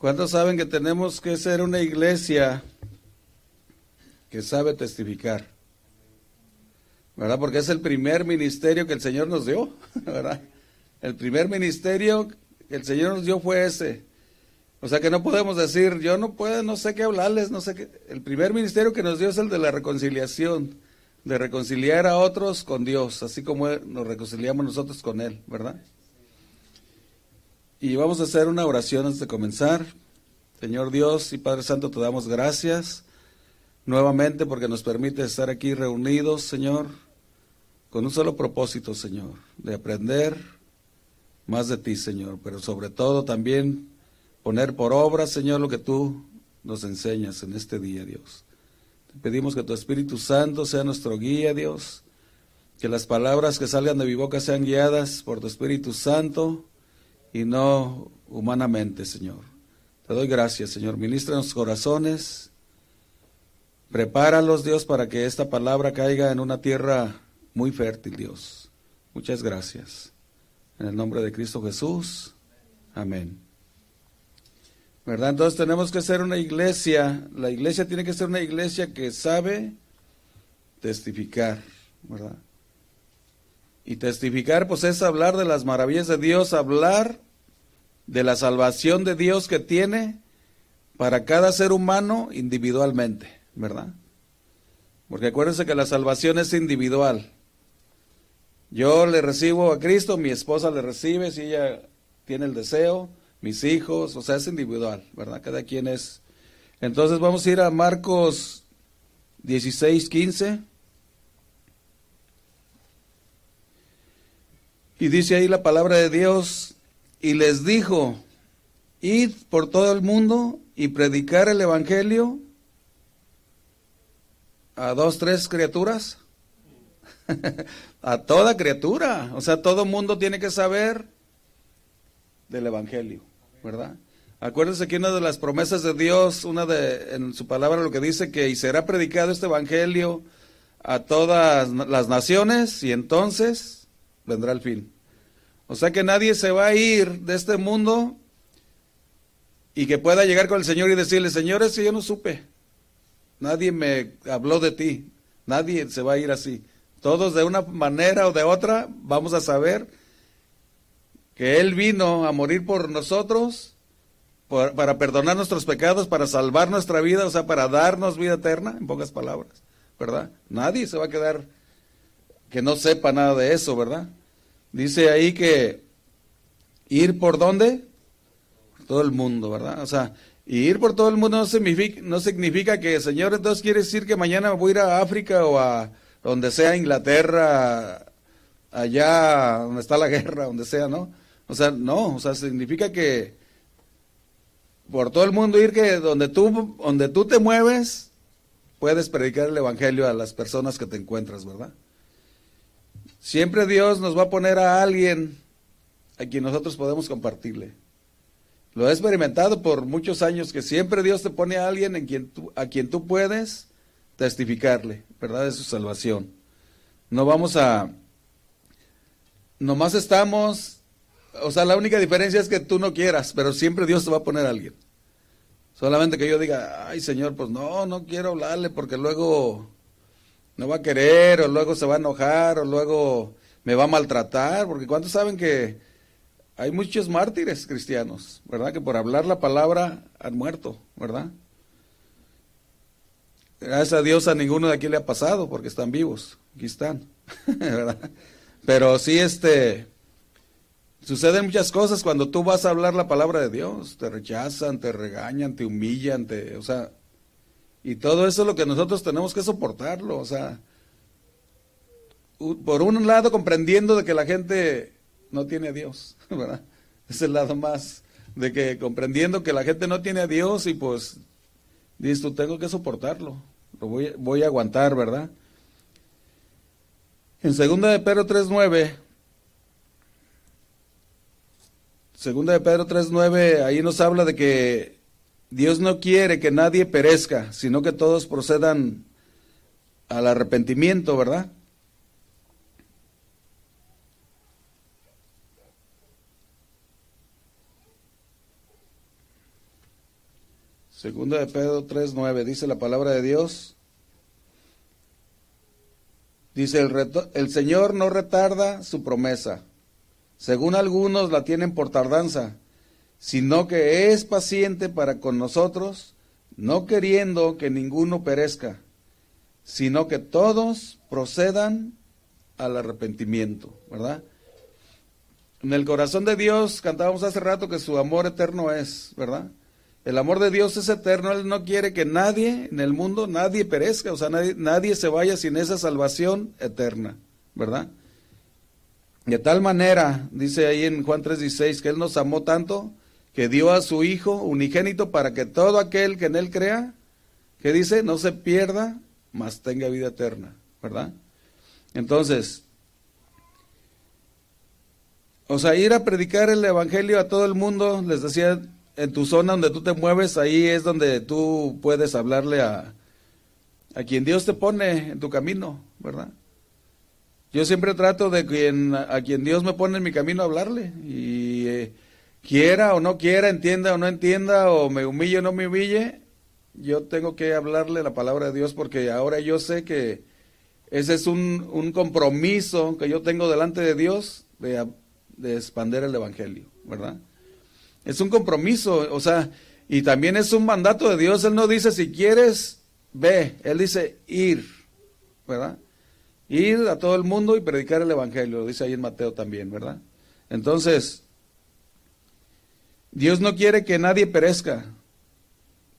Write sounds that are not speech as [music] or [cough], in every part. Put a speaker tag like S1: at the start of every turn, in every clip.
S1: ¿Cuántos saben que tenemos que ser una iglesia que sabe testificar? ¿Verdad? Porque es el primer ministerio que el Señor nos dio, [laughs] ¿verdad? El primer ministerio que el Señor nos dio fue ese. O sea que no podemos decir, yo no puedo, no sé qué hablarles, no sé qué. El primer ministerio que nos dio es el de la reconciliación, de reconciliar a otros con Dios, así como nos reconciliamos nosotros con Él, ¿verdad? Y vamos a hacer una oración antes de comenzar. Señor Dios y Padre Santo, te damos gracias nuevamente porque nos permite estar aquí reunidos, Señor, con un solo propósito, Señor, de aprender más de ti, Señor, pero sobre todo también poner por obra, Señor, lo que tú nos enseñas en este día, Dios. Te pedimos que tu Espíritu Santo sea nuestro guía, Dios, que las palabras que salgan de mi boca sean guiadas por tu Espíritu Santo y no humanamente, Señor. Te doy gracias, Señor. Ministra en los corazones. Prepáralos, Dios, para que esta palabra caiga en una tierra muy fértil, Dios. Muchas gracias. En el nombre de Cristo Jesús. Amén. ¿Verdad? Entonces tenemos que ser una iglesia. La iglesia tiene que ser una iglesia que sabe testificar, ¿verdad? Y testificar, pues es hablar de las maravillas de Dios, hablar de la salvación de Dios que tiene para cada ser humano individualmente, ¿verdad? Porque acuérdense que la salvación es individual. Yo le recibo a Cristo, mi esposa le recibe si ella tiene el deseo, mis hijos, o sea, es individual, ¿verdad? Cada quien es. Entonces vamos a ir a Marcos 16, 15. Y dice ahí la palabra de Dios, y les dijo, id por todo el mundo y predicar el Evangelio a dos, tres criaturas, [laughs] a toda criatura, o sea, todo mundo tiene que saber del Evangelio, ¿verdad? Acuérdense que una de las promesas de Dios, una de en su palabra lo que dice que y será predicado este evangelio a todas las naciones y entonces vendrá el fin. O sea que nadie se va a ir de este mundo y que pueda llegar con el Señor y decirle, Señor, si yo no supe. Nadie me habló de ti. Nadie se va a ir así. Todos de una manera o de otra vamos a saber que Él vino a morir por nosotros, para perdonar nuestros pecados, para salvar nuestra vida, o sea, para darnos vida eterna, en pocas palabras, ¿verdad? Nadie se va a quedar que no sepa nada de eso, ¿verdad? Dice ahí que ir por dónde? Por todo el mundo, ¿verdad? O sea, ir por todo el mundo no significa, no significa que, Señor, entonces quiere decir que mañana voy a ir a África o a donde sea, Inglaterra, allá donde está la guerra, donde sea, ¿no? O sea, no, o sea, significa que por todo el mundo ir que donde tú, donde tú te mueves, puedes predicar el Evangelio a las personas que te encuentras, ¿verdad? Siempre Dios nos va a poner a alguien a quien nosotros podemos compartirle. Lo he experimentado por muchos años que siempre Dios te pone a alguien en quien a quien tú puedes testificarle, ¿verdad? De su salvación. No vamos a... Nomás estamos... O sea, la única diferencia es que tú no quieras, pero siempre Dios te va a poner a alguien. Solamente que yo diga, ay Señor, pues no, no quiero hablarle porque luego no va a querer, o luego se va a enojar, o luego me va a maltratar, porque ¿cuántos saben que hay muchos mártires cristianos, ¿verdad? Que por hablar la palabra han muerto, ¿verdad? Gracias a Dios a ninguno de aquí le ha pasado, porque están vivos, aquí están, [laughs] ¿verdad? Pero sí, este, suceden muchas cosas cuando tú vas a hablar la palabra de Dios, te rechazan, te regañan, te humillan, te, o sea, y todo eso es lo que nosotros tenemos que soportarlo, o sea, por un lado comprendiendo de que la gente no tiene a Dios, [laughs] ¿verdad? Es el lado más de que comprendiendo que la gente no tiene a Dios y pues dices tengo que soportarlo, lo voy, voy a aguantar, ¿verdad? En segunda de Pedro 3.9, segunda de Pedro 3.9, ahí nos habla de que Dios no quiere que nadie perezca, sino que todos procedan al arrepentimiento, ¿verdad? Segunda de Pedro 3.9, dice la palabra de Dios. Dice, el, el Señor no retarda su promesa, según algunos la tienen por tardanza, sino que es paciente para con nosotros, no queriendo que ninguno perezca, sino que todos procedan al arrepentimiento, ¿verdad? En el corazón de Dios, cantábamos hace rato que su amor eterno es, ¿verdad? El amor de Dios es eterno, Él no quiere que nadie en el mundo, nadie perezca, o sea, nadie, nadie se vaya sin esa salvación eterna, ¿verdad? De tal manera, dice ahí en Juan 3:16, que Él nos amó tanto que dio a su Hijo unigénito para que todo aquel que en Él crea, que dice, no se pierda, mas tenga vida eterna, ¿verdad? Entonces, o sea, ir a predicar el Evangelio a todo el mundo, les decía, en tu zona donde tú te mueves, ahí es donde tú puedes hablarle a, a quien Dios te pone en tu camino, ¿verdad? Yo siempre trato de quien, a quien Dios me pone en mi camino hablarle. Y quiera o no quiera, entienda o no entienda, o me humille o no me humille, yo tengo que hablarle la palabra de Dios porque ahora yo sé que ese es un, un compromiso que yo tengo delante de Dios de, de expander el Evangelio, ¿verdad? Es un compromiso, o sea, y también es un mandato de Dios. Él no dice si quieres, ve, Él dice ir, ¿verdad? Ir a todo el mundo y predicar el Evangelio, dice ahí en Mateo también, ¿verdad? Entonces, Dios no quiere que nadie perezca,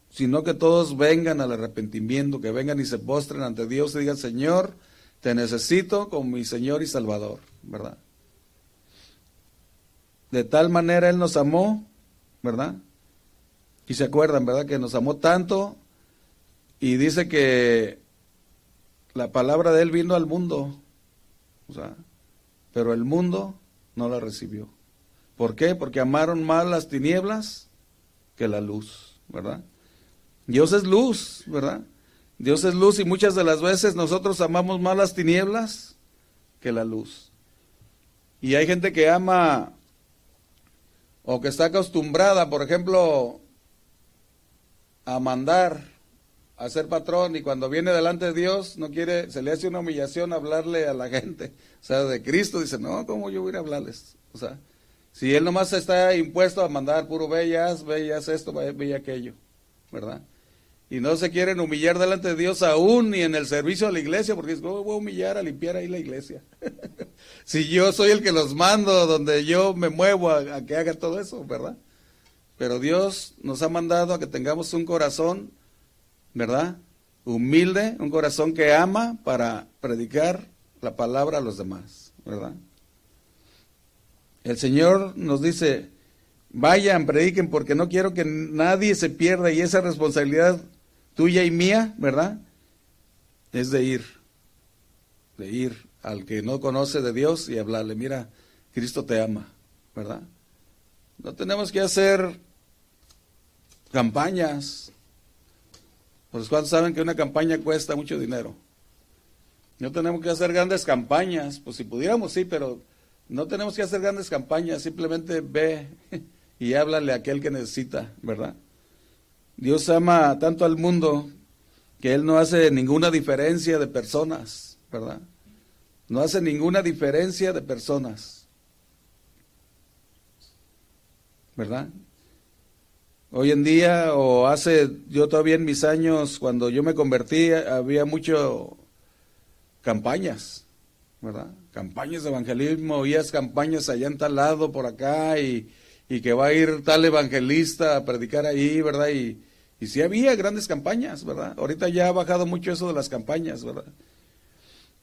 S1: sino que todos vengan al arrepentimiento, que vengan y se postren ante Dios y digan, Señor, te necesito como mi Señor y Salvador, ¿verdad? De tal manera Él nos amó, ¿verdad? Y se acuerdan, ¿verdad? Que nos amó tanto y dice que la palabra de Él vino al mundo, o sea, pero el mundo no la recibió. ¿Por qué? Porque amaron más las tinieblas que la luz, ¿verdad? Dios es luz, ¿verdad? Dios es luz y muchas de las veces nosotros amamos más las tinieblas que la luz. Y hay gente que ama o que está acostumbrada, por ejemplo, a mandar, a ser patrón y cuando viene delante de Dios no quiere, se le hace una humillación hablarle a la [laughs] gente, o sea, de Cristo dice, no, ¿cómo yo voy a hablarles? O sea, si él nomás está impuesto a mandar puro bellas, bellas esto, bella aquello, ¿verdad? Y no se quieren humillar delante de Dios aún ni en el servicio a la iglesia, porque es, voy a humillar a limpiar ahí la iglesia. [laughs] si yo soy el que los mando, donde yo me muevo a, a que haga todo eso, ¿verdad? Pero Dios nos ha mandado a que tengamos un corazón, ¿verdad? Humilde, un corazón que ama para predicar la palabra a los demás, ¿verdad? El Señor nos dice, vayan, prediquen, porque no quiero que nadie se pierda y esa responsabilidad tuya y mía, ¿verdad? Es de ir, de ir al que no conoce de Dios y hablarle, mira, Cristo te ama, ¿verdad? No tenemos que hacer campañas. Pues cuántos saben que una campaña cuesta mucho dinero. No tenemos que hacer grandes campañas, pues si pudiéramos sí, pero no tenemos que hacer grandes campañas, simplemente ve [laughs] y háblale a aquel que necesita, ¿verdad? Dios ama tanto al mundo que Él no hace ninguna diferencia de personas, ¿verdad? No hace ninguna diferencia de personas. ¿Verdad? Hoy en día, o hace, yo todavía en mis años, cuando yo me convertí, había mucho campañas, ¿verdad? Campañas de evangelismo, oías campañas allá en tal lado, por acá, y, y que va a ir tal evangelista a predicar ahí, ¿verdad? Y, y sí había grandes campañas, ¿verdad? Ahorita ya ha bajado mucho eso de las campañas, ¿verdad?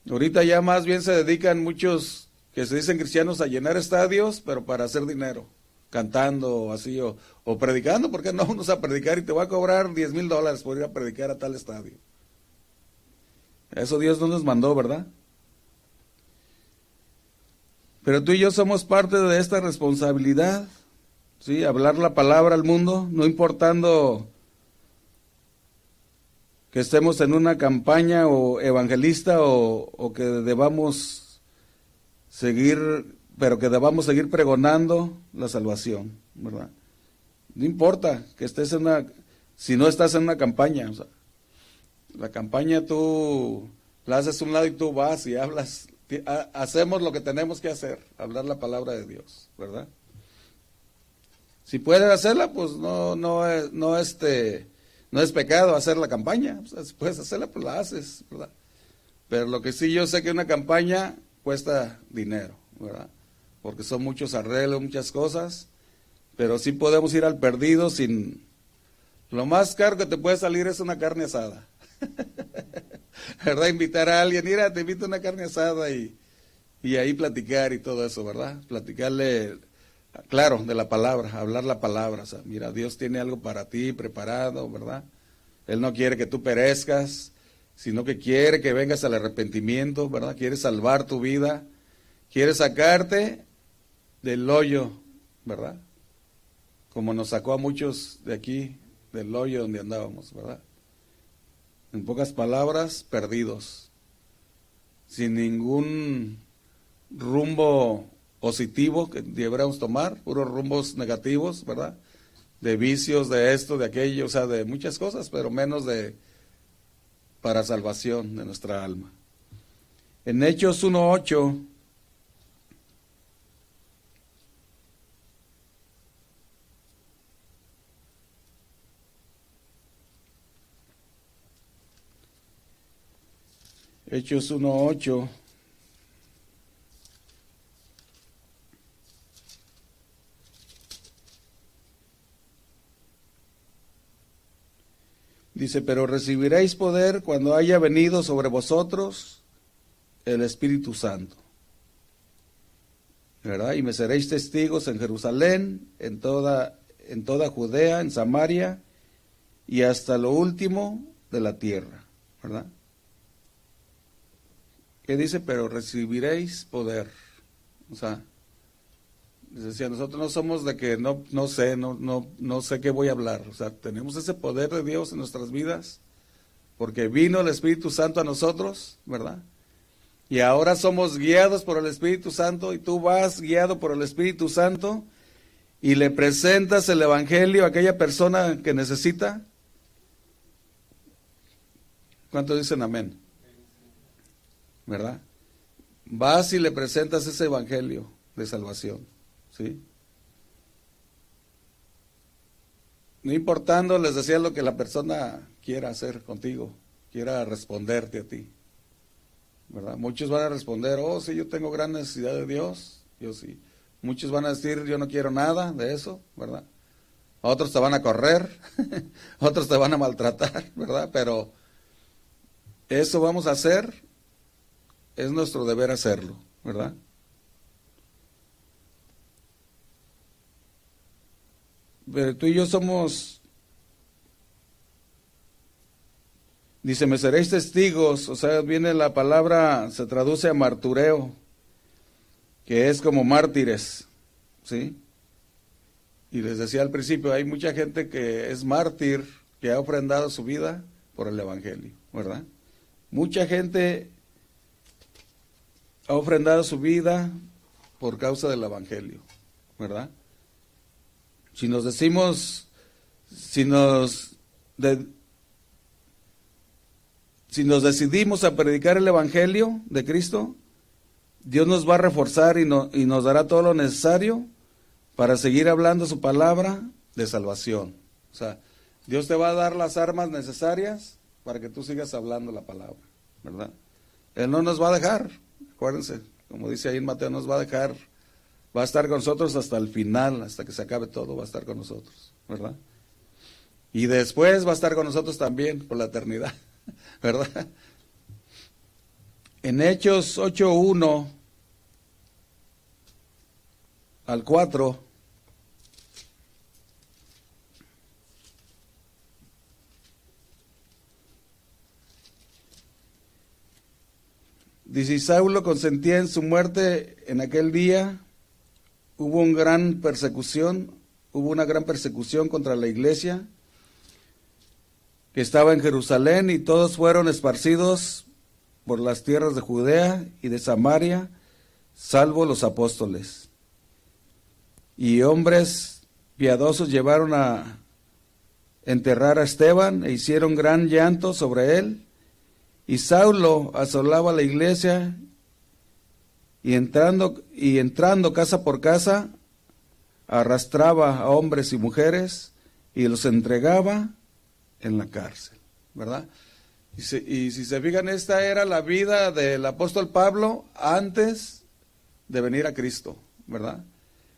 S1: Ahorita ya más bien se dedican muchos que se dicen cristianos a llenar estadios, pero para hacer dinero, cantando así o, o predicando, ¿por qué no [laughs] vamos a predicar y te voy a cobrar 10 mil dólares por ir a predicar a tal estadio? Eso Dios no nos mandó, ¿verdad? Pero tú y yo somos parte de esta responsabilidad, ¿sí? Hablar la palabra al mundo, no importando que estemos en una campaña o evangelista o, que debamos seguir, pero que debamos seguir pregonando la salvación, ¿verdad? No importa que estés en una, si no estás en una campaña. La campaña tú la haces a un lado y tú vas y hablas, hacemos lo que tenemos que hacer, hablar la palabra de Dios, ¿verdad? Si puedes hacerla, pues no, no, no, este, no es pecado hacer la campaña. si puedes hacerla, pues la haces, ¿verdad? Pero lo que sí yo sé que una campaña cuesta dinero, ¿verdad? Porque son muchos arreglos, muchas cosas, pero sí podemos ir al perdido sin... Lo más caro que te puede salir es una carne asada. [laughs] [laughs] ¿Verdad? Invitar a alguien, mira, te invito a una carne asada y, y ahí platicar y todo eso, ¿verdad? Platicarle, claro, de la palabra, hablar la palabra. O sea, mira, Dios tiene algo para ti preparado, ¿verdad? Él no quiere que tú perezcas, sino que quiere que vengas al arrepentimiento, ¿verdad? Quiere salvar tu vida, quiere sacarte del hoyo, ¿verdad? Como nos sacó a muchos de aquí, del hoyo donde andábamos, ¿verdad? En pocas palabras, perdidos, sin ningún rumbo positivo que deberíamos tomar, puros rumbos negativos, ¿verdad? De vicios, de esto, de aquello, o sea, de muchas cosas, pero menos de para salvación de nuestra alma. En Hechos 1.8 Hechos 1.8 Dice, pero recibiréis poder cuando haya venido sobre vosotros el Espíritu Santo. ¿Verdad? Y me seréis testigos en Jerusalén, en toda, en toda Judea, en Samaria y hasta lo último de la tierra. ¿Verdad? ¿Qué dice? Pero recibiréis poder. O sea, Decía, nosotros no somos de que no, no sé, no, no, no sé qué voy a hablar. O sea, tenemos ese poder de Dios en nuestras vidas, porque vino el Espíritu Santo a nosotros, ¿verdad? Y ahora somos guiados por el Espíritu Santo y tú vas guiado por el Espíritu Santo y le presentas el Evangelio a aquella persona que necesita. ¿Cuántos dicen amén? ¿Verdad? Vas y le presentas ese Evangelio de salvación. ¿Sí? No importando, les decía lo que la persona quiera hacer contigo, quiera responderte a ti. ¿Verdad? Muchos van a responder, oh, sí, yo tengo gran necesidad de Dios, yo sí. Muchos van a decir, yo no quiero nada de eso, ¿verdad? Otros te van a correr, [laughs] otros te van a maltratar, [laughs] ¿verdad? Pero eso vamos a hacer, es nuestro deber hacerlo, ¿verdad? Pero tú y yo somos, dice, me seréis testigos, o sea, viene la palabra, se traduce a martureo, que es como mártires, ¿sí? Y les decía al principio, hay mucha gente que es mártir, que ha ofrendado su vida por el Evangelio, ¿verdad? Mucha gente ha ofrendado su vida por causa del Evangelio, ¿verdad? Si nos decimos, si nos, si nos decidimos a predicar el Evangelio de Cristo, Dios nos va a reforzar y, y nos dará todo lo necesario para seguir hablando su palabra de salvación. O sea, Dios te va a dar las armas necesarias para que tú sigas hablando la palabra, ¿verdad? Él no nos va a dejar, acuérdense, como dice ahí en Mateo, nos va a dejar va a estar con nosotros hasta el final, hasta que se acabe todo, va a estar con nosotros, ¿verdad? Y después va a estar con nosotros también por la eternidad, [laughs] ¿verdad? En Hechos 8.1 al 4, dice, Saulo consentía en su muerte en aquel día hubo una gran persecución, hubo una gran persecución contra la iglesia que estaba en Jerusalén y todos fueron esparcidos por las tierras de Judea y de Samaria, salvo los enterrar a Esteban e hicieron gran llanto sobre él. Y Saulo asolaba la iglesia y entrando, y entrando casa por casa, arrastraba a hombres y mujeres y los entregaba en la cárcel, ¿verdad? Y, si se fijan, esta era la vida del apóstol Pablo antes de venir a Cristo, ¿verdad?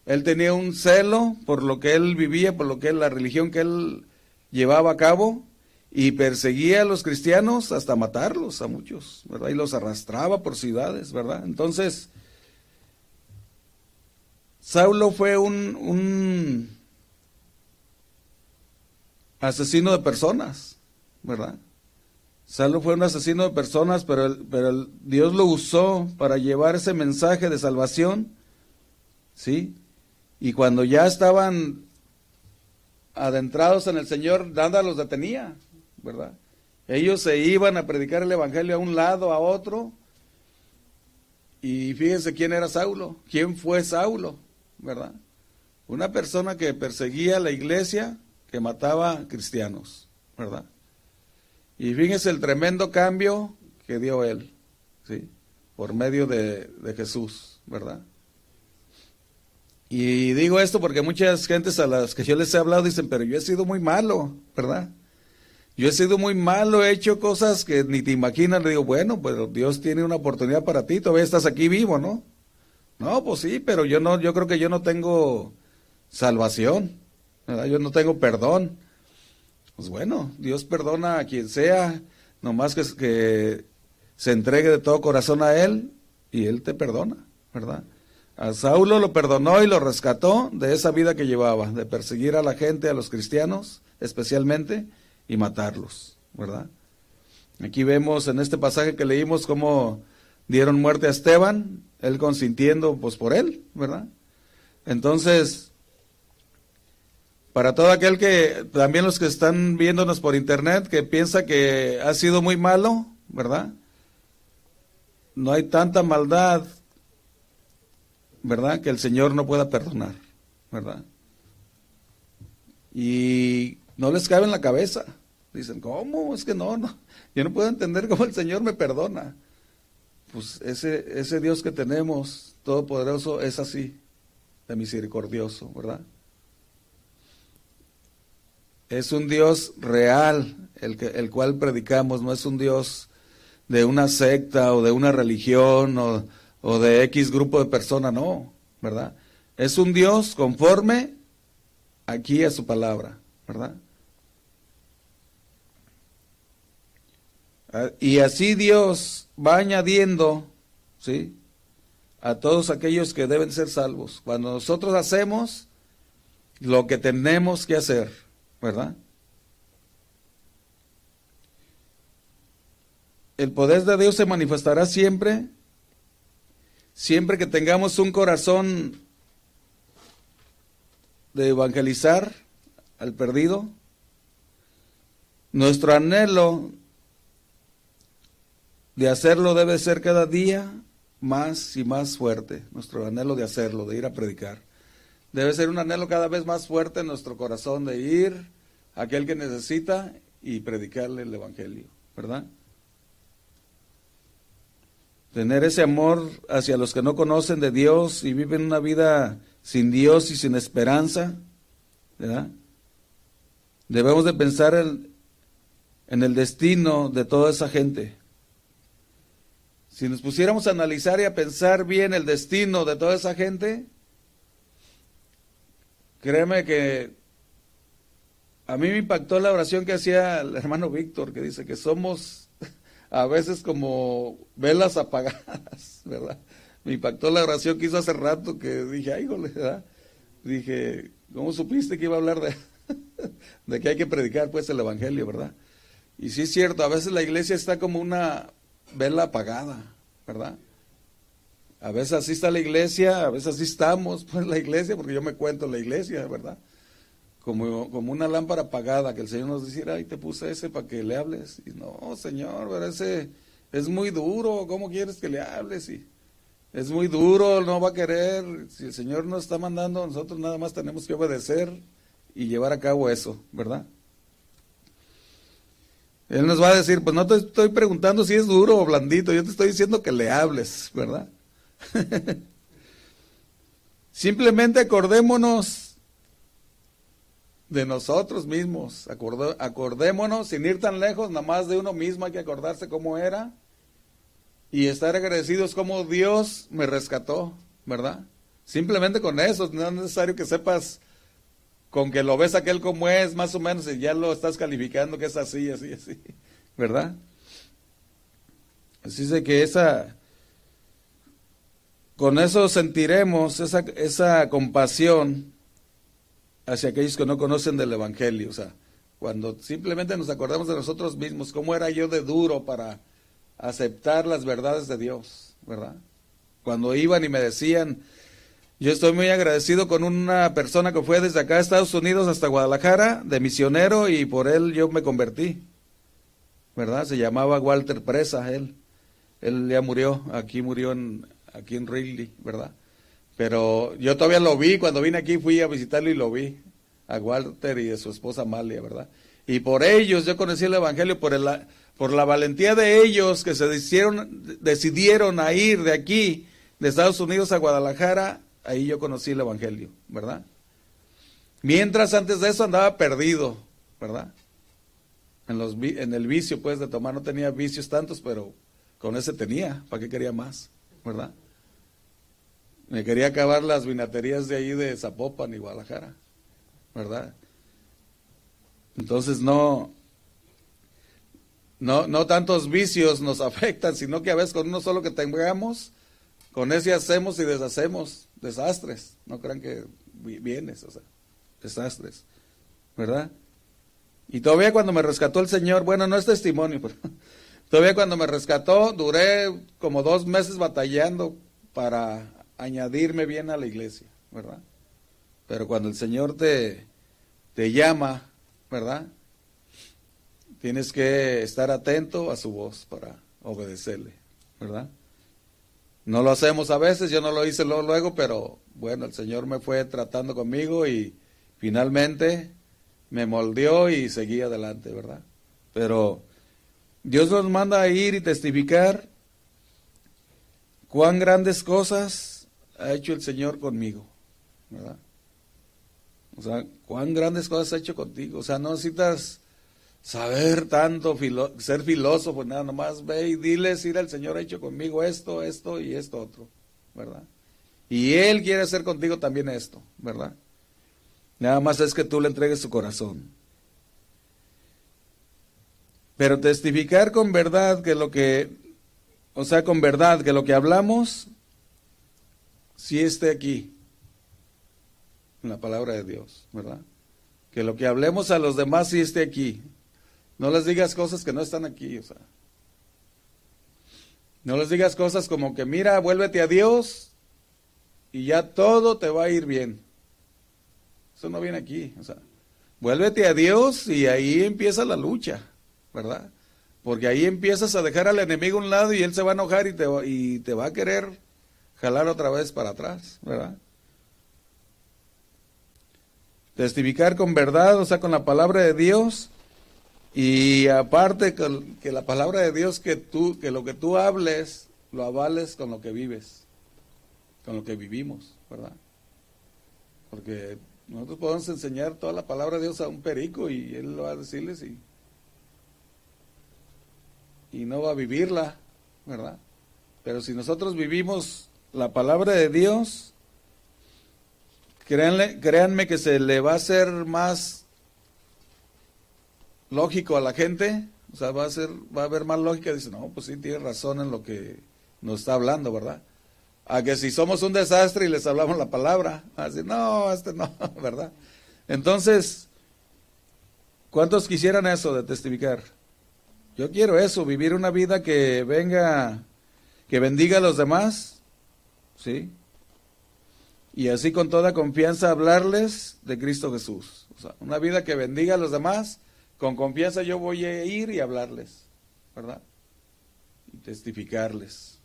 S1: Él tenía un celo por lo que él vivía, por lo que la religión que él llevaba a cabo y perseguía a los cristianos hasta matarlos a muchos, ¿verdad? Y los arrastraba por ciudades, ¿verdad? Entonces, Saulo fue un, un asesino de personas, ¿verdad? Saulo fue un asesino de personas, pero, pero Dios lo usó para llevar ese mensaje de salvación, ¿sí? Y cuando ya estaban adentrados en el Señor, nada los detenía, ¿verdad? Ellos se iban a predicar el Evangelio a un lado, a otro. Y fíjense quién era Saulo, quién fue Saulo, ¿verdad? Una persona que perseguía la iglesia, que mataba cristianos, ¿verdad? Y fíjense el tremendo cambio que dio él, ¿sí? Por medio de, de Jesús, ¿verdad? Y digo esto porque muchas gentes a las que yo les he hablado dicen, pero yo he sido muy malo, ¿verdad? Yo he sido muy malo, he hecho cosas que ni te imaginas. Le digo, bueno, pues Dios tiene una oportunidad para ti, todavía estás aquí vivo, ¿no? No, pues sí, pero yo no, yo creo que yo no tengo salvación. Yo no tengo perdón. Pues bueno, Dios perdona a quien sea, nomás que se entregue de todo corazón a Él y Él te perdona, ¿verdad? A Saulo lo perdonó y lo rescató de esa vida que llevaba, de perseguir a la gente, a los cristianos especialmente, y matarlos, ¿verdad? Aquí vemos en este pasaje que leímos cómo dieron muerte a Esteban, él consintiendo pues por él, ¿verdad? Entonces, para todo aquel que, también los que están viéndonos por internet, que piensa que ha sido muy malo, ¿verdad? No hay tanta maldad ¿verdad? Que el Señor no pueda perdonar, ¿verdad? Y no les cabe en la cabeza. Dicen, ¿cómo? Es que no, no. Yo no puedo entender cómo el Señor me perdona. Pues ese, ese Dios que tenemos, todopoderoso, es así, de misericordioso, ¿verdad? Es un Dios real, el, que, el cual predicamos, no es un Dios de una secta o de una religión o, o de X grupo de personas, no, ¿verdad? Es un Dios conforme aquí a su palabra, ¿verdad? Y así Dios va añadiendo, ¿sí? A todos aquellos que deben ser salvos. Cuando nosotros hacemos lo que tenemos que hacer, ¿verdad? El poder de Dios se manifestará siempre Siempre que tengamos un corazón de evangelizar al perdido, nuestro anhelo de hacerlo debe ser cada día más y más fuerte, nuestro anhelo de hacerlo, de ir a predicar. Debe ser un anhelo cada vez más fuerte en nuestro corazón de ir a aquel que necesita y predicarle el Evangelio, ¿verdad? tener ese amor hacia los que no conocen de Dios y viven una vida sin Dios y sin esperanza, ¿verdad? Debemos de pensar en, en el destino de toda esa gente. Si nos pusiéramos a analizar y a pensar bien el destino de toda esa gente, créeme que a mí me impactó la oración que hacía el hermano Víctor, que dice que somos a veces como velas apagadas, [laughs] ¿verdad? Me impactó la oración que hizo hace rato que dije, ay, jole, ¿verdad? Dije, ¿cómo supiste que iba a hablar de, [laughs] de que hay que predicar pues el Evangelio, ¿verdad? Y sí es cierto, a veces la iglesia está como una vela apagada, ¿verdad? A veces así está la iglesia, a veces así estamos, [laughs] pues la iglesia, porque yo me cuento la iglesia, ¿verdad? como, como una lámpara apagada, que el Señor nos dijera, ay, te puse ese para que le hables. Y no, Señor, pero ese es muy duro, ¿cómo quieres que le hables? Y es muy duro, no va a querer. Si el Señor nos está mandando, nosotros nada más tenemos que obedecer y llevar a cabo eso, ¿verdad? Él nos va a decir, pues no te estoy preguntando si es duro o blandito, yo te estoy diciendo que le hables, ¿verdad? [laughs] Simplemente acordémonos de nosotros mismos, acordémonos sin ir tan lejos, nada más de uno mismo hay que acordarse cómo era y estar agradecidos como Dios me rescató, ¿verdad? Simplemente con eso, no es necesario que sepas con que lo ves aquel como es, más o menos, y ya lo estás calificando que es así, así, así, ¿verdad? Así de que esa, con eso sentiremos esa, esa compasión hacia aquellos que no conocen del Evangelio, o sea, cuando simplemente nos acordamos de nosotros mismos, cómo era yo de duro para aceptar las verdades de Dios, ¿verdad? Cuando iban y me decían, yo estoy muy agradecido con una persona que fue desde acá a Estados Unidos hasta Guadalajara, de misionero, y por él yo me convertí. ¿Verdad? Se llamaba Walter Presa, él. Él ya murió, aquí murió en, aquí en Ridley, ¿verdad? Pero yo todavía lo vi, cuando vine aquí fui a visitarlo y lo vi, a Walter y a su esposa Amalia, ¿verdad? Y por ellos yo conocí el Evangelio, por, el, por la valentía de ellos que se decidieron, decidieron a ir de aquí, de Estados Unidos a Guadalajara, ahí yo conocí el Evangelio, ¿verdad? Mientras antes de eso andaba perdido, ¿verdad? En, los, en el vicio, pues, de tomar, no tenía vicios tantos, pero con ese tenía, ¿para qué quería más? ¿Verdad? Me quería acabar las vinaterías de ahí de Zapopan y Guadalajara, ¿verdad? Entonces no, no, no tantos vicios nos [laughs] afectan, sino que a veces con uno solo que tengamos, con ese hacemos y deshacemos desastres, no crean que vienes, o sea, desastres, ¿verdad? Y todavía cuando me rescató el Señor, bueno, no es testimonio, pero [laughs] todavía cuando me rescató, duré como dos meses batallando para añadirme bien a la iglesia, ¿verdad? Pero cuando el Señor te, te llama, ¿verdad? Tienes que estar atento a su voz para obedecerle, ¿verdad? No lo hacemos a veces, yo no lo hice luego, pero bueno, el Señor me fue tratando conmigo y finalmente me moldeó y seguí adelante, ¿verdad? Pero Dios nos manda a ir y testificar cuán grandes cosas ha hecho el Señor conmigo, ¿verdad? O sea, cuán grandes cosas ha hecho contigo. O sea, no necesitas saber tanto, ser filósofo, nada, nomás ve y diles, ir el Señor ha hecho conmigo esto, esto y esto otro, ¿verdad? Y Él quiere hacer contigo también esto, ¿verdad? Nada más es que tú le entregues tu corazón. Pero testificar con verdad que lo que, o sea, con verdad que lo que hablamos, si esté aquí, en la palabra de Dios, ¿verdad? Que lo que hablemos a los demás si esté aquí, no les digas cosas que no están aquí, o sea. No les digas cosas como que, mira, vuélvete a Dios y ya todo te va a ir bien. Eso no viene aquí, o sea. Vuélvete a Dios y ahí empieza la lucha, ¿verdad? Porque ahí empiezas a dejar al enemigo a un lado y él se va a enojar y te, y te va a querer jalar otra vez para atrás, ¿verdad? Testificar con verdad, o sea, con la palabra de Dios y aparte que, la palabra de Dios que tú, que lo que tú hables, lo avales con lo que vives, con lo que vivimos, ¿verdad? Porque nosotros podemos enseñar toda la palabra de Dios a un perico y él lo va a decirles y, y no va a vivirla, ¿verdad? Pero si nosotros vivimos la palabra de Dios, créanle, créanme que se le va a hacer más lógico a la gente, o sea, va a ser, va a haber más lógica, dice, no, pues sí, tiene razón en lo que nos está hablando, ¿verdad? A que si somos un desastre y les hablamos la palabra, así, no, este no, [laughs] ¿verdad? Entonces, ¿cuántos quisieran eso de testificar? Yo quiero eso, vivir una vida que venga, que bendiga a los demás, ¿sí? Y así con toda confianza hablarles de Cristo Jesús. O sea, una vida que bendiga a los demás con confianza yo voy a ir y hablarles, ¿verdad? Y testificarles.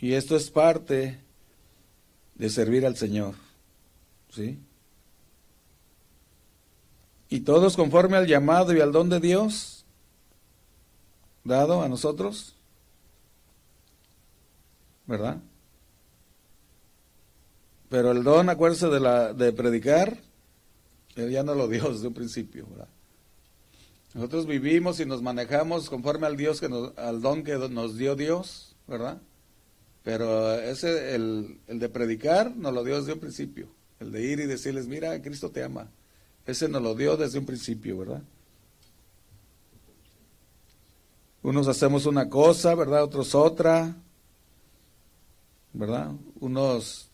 S1: Y esto es parte de servir al Señor, ¿sí? y todos conforme al llamado y al don de Dios dado a nosotros, ¿verdad? Pero el don, acuérdense de, la, de predicar, él ya no lo dio desde un principio, ¿verdad? Nosotros vivimos y nos manejamos conforme al Dios que al don que nos dio Dios, ¿verdad? Pero ese, el, el de predicar, nos lo dio desde un principio. El de ir y decirles, mira, Cristo te ama. Ese nos lo dio desde un principio, ¿verdad? Unos hacemos una cosa, ¿verdad? Otros otra, ¿verdad? Unos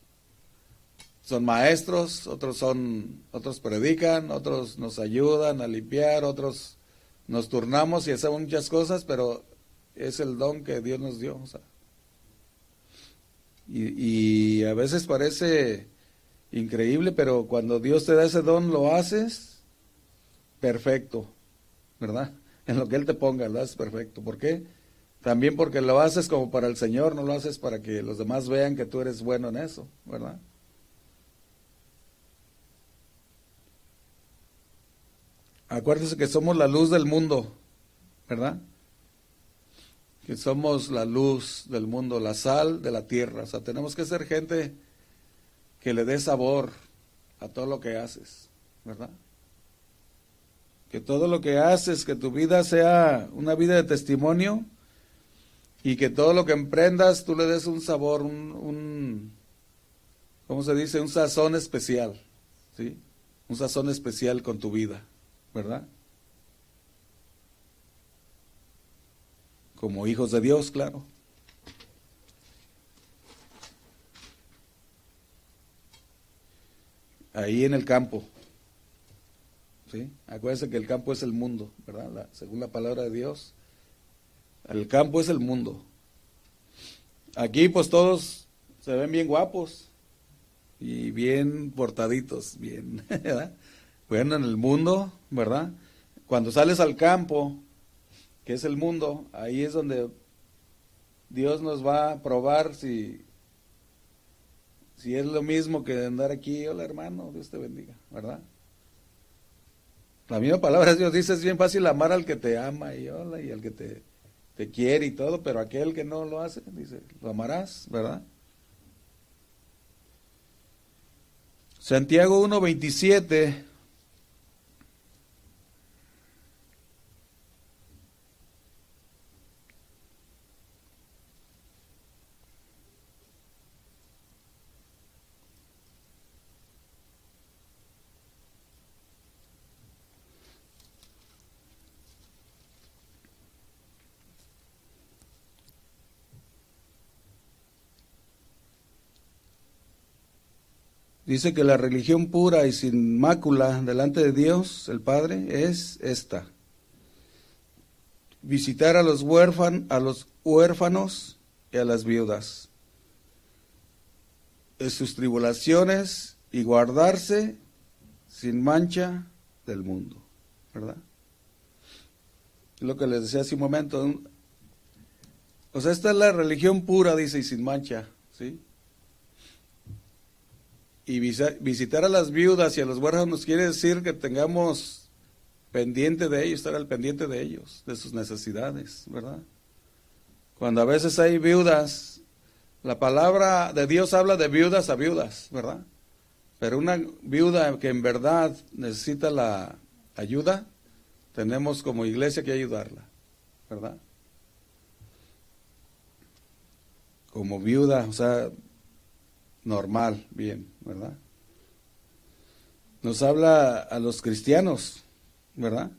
S1: son maestros, otros son, otros predican, otros nos ayudan a limpiar, otros nos turnamos y hacemos muchas cosas, pero es el don que Dios nos dio. y, y, a veces parece increíble, pero cuando Dios te da ese don, lo haces perfecto, ¿verdad? [laughs] En lo que Él te ponga, lo haces perfecto. ¿Por qué? También porque lo haces como para el Señor, no lo haces para que los demás vean que tú eres bueno en eso, ¿verdad? Acuérdense que somos la luz del mundo, ¿verdad? Que somos la luz del mundo, la sal de la tierra. O sea, tenemos que ser gente que le dé sabor a todo lo que haces, ¿verdad? Que todo lo que haces, que tu vida sea una vida de testimonio y que todo lo que emprendas tú le des un sabor, un, un ¿cómo se dice? Un sazón especial, ¿sí? Un sazón especial con tu vida. ¿Verdad? Como hijos de Dios, claro. Ahí en el campo. ¿Sí? Acuérdense que el campo es el mundo, ¿verdad? según la palabra de Dios, el campo es el mundo. Aquí pues todos se ven bien guapos y bien portaditos, bien, [laughs] ¿verdad? Bueno, en el mundo, ¿verdad? Cuando sales al campo, que es el mundo, ahí es donde Dios nos va a probar si, si es lo mismo que andar aquí. Hola hermano, Dios te bendiga, ¿verdad? La misma palabra Dios dice, es bien fácil amar al que te ama y hola, y al que te, te quiere y todo, pero aquel que no lo hace, dice, lo amarás, ¿verdad? Santiago 1.27 Dice que la religión pura y sin mácula delante de Dios, el Padre, es esta. Visitar a los, a los huérfanos y a las viudas en sus tribulaciones y guardarse sin mancha del mundo. ¿Verdad? lo que les decía hace un momento. O sea, esta es la religión pura, dice, y sin mancha. ¿Sí? Y visitar a las viudas y a los huérfanos quiere decir que tengamos pendiente de ellos, estar al pendiente de ellos, de sus necesidades, ¿verdad? Cuando a veces hay viudas, la palabra de Dios habla de viudas a viudas, ¿verdad? Pero una viuda que en verdad necesita la ayuda, tenemos como iglesia que ayudarla, ¿verdad? Como viuda, o sea, normal, bien, ¿verdad? Nos habla a los cristianos, ¿verdad?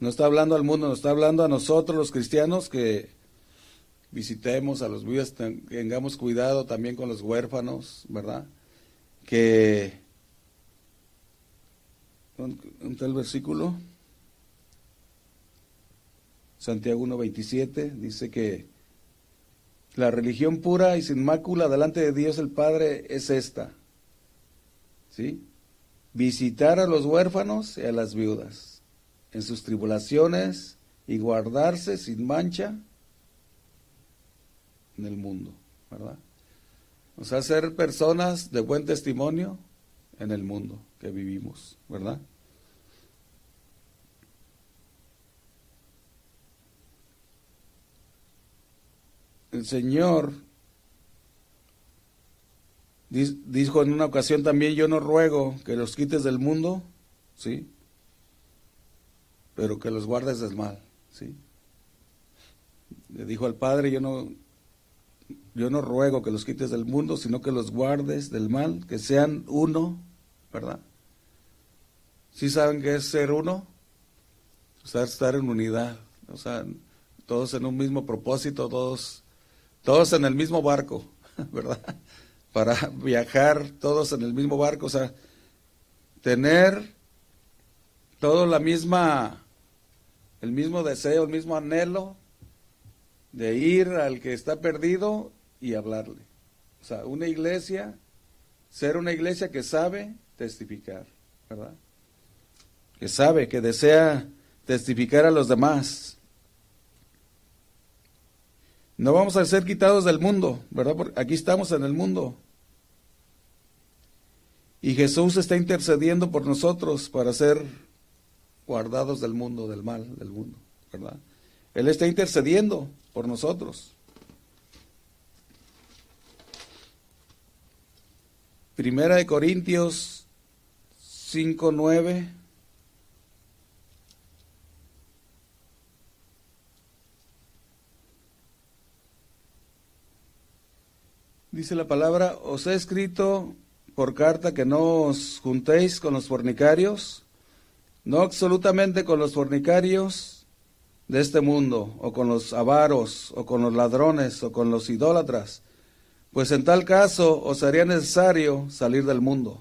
S1: No está hablando al mundo, nos está hablando a nosotros los cristianos que visitemos a los viudas, tengamos cuidado también con los huérfanos, ¿verdad? Que un tal versículo Santiago 1.27 dice que la religión pura y sin mácula delante de Dios el Padre es esta. ¿Sí? Visitar a los huérfanos y a las viudas en sus tribulaciones y guardarse sin mancha en el mundo, ¿verdad? O sea, ser personas de buen testimonio en el mundo que vivimos, ¿verdad? El Señor dijo en una ocasión también, yo no ruego que los quites del mundo, ¿sí? Pero que los guardes del mal, ¿sí? Le dijo al Padre, yo no, yo no ruego que los quites del mundo, sino que los guardes del mal, que sean uno, ¿verdad? ¿Sí saben qué es ser uno? O sea, estar en unidad, o sea, todos en un mismo propósito, todos, todos en el mismo barco, [laughs] ¿verdad? Para viajar todos en el mismo barco, o sea, tener todo la misma, el mismo deseo, el mismo anhelo de ir al que está perdido y hablarle. O sea, una iglesia, ser una iglesia que sabe testificar, ¿verdad? Que sabe, que desea testificar a los demás. No vamos a ser quitados del mundo, ¿verdad? Porque aquí estamos en el mundo. Y Jesús está intercediendo por nosotros para ser guardados del mundo, del mal del mundo, ¿verdad? Él está intercediendo por nosotros. Primera de Corintios 5, 9. Dice la palabra, os he escrito por carta que no os juntéis con los fornicarios, no absolutamente con los fornicarios de este mundo, o con los avaros, o con los ladrones, o con los idólatras, pues en tal caso os sería necesario salir del mundo.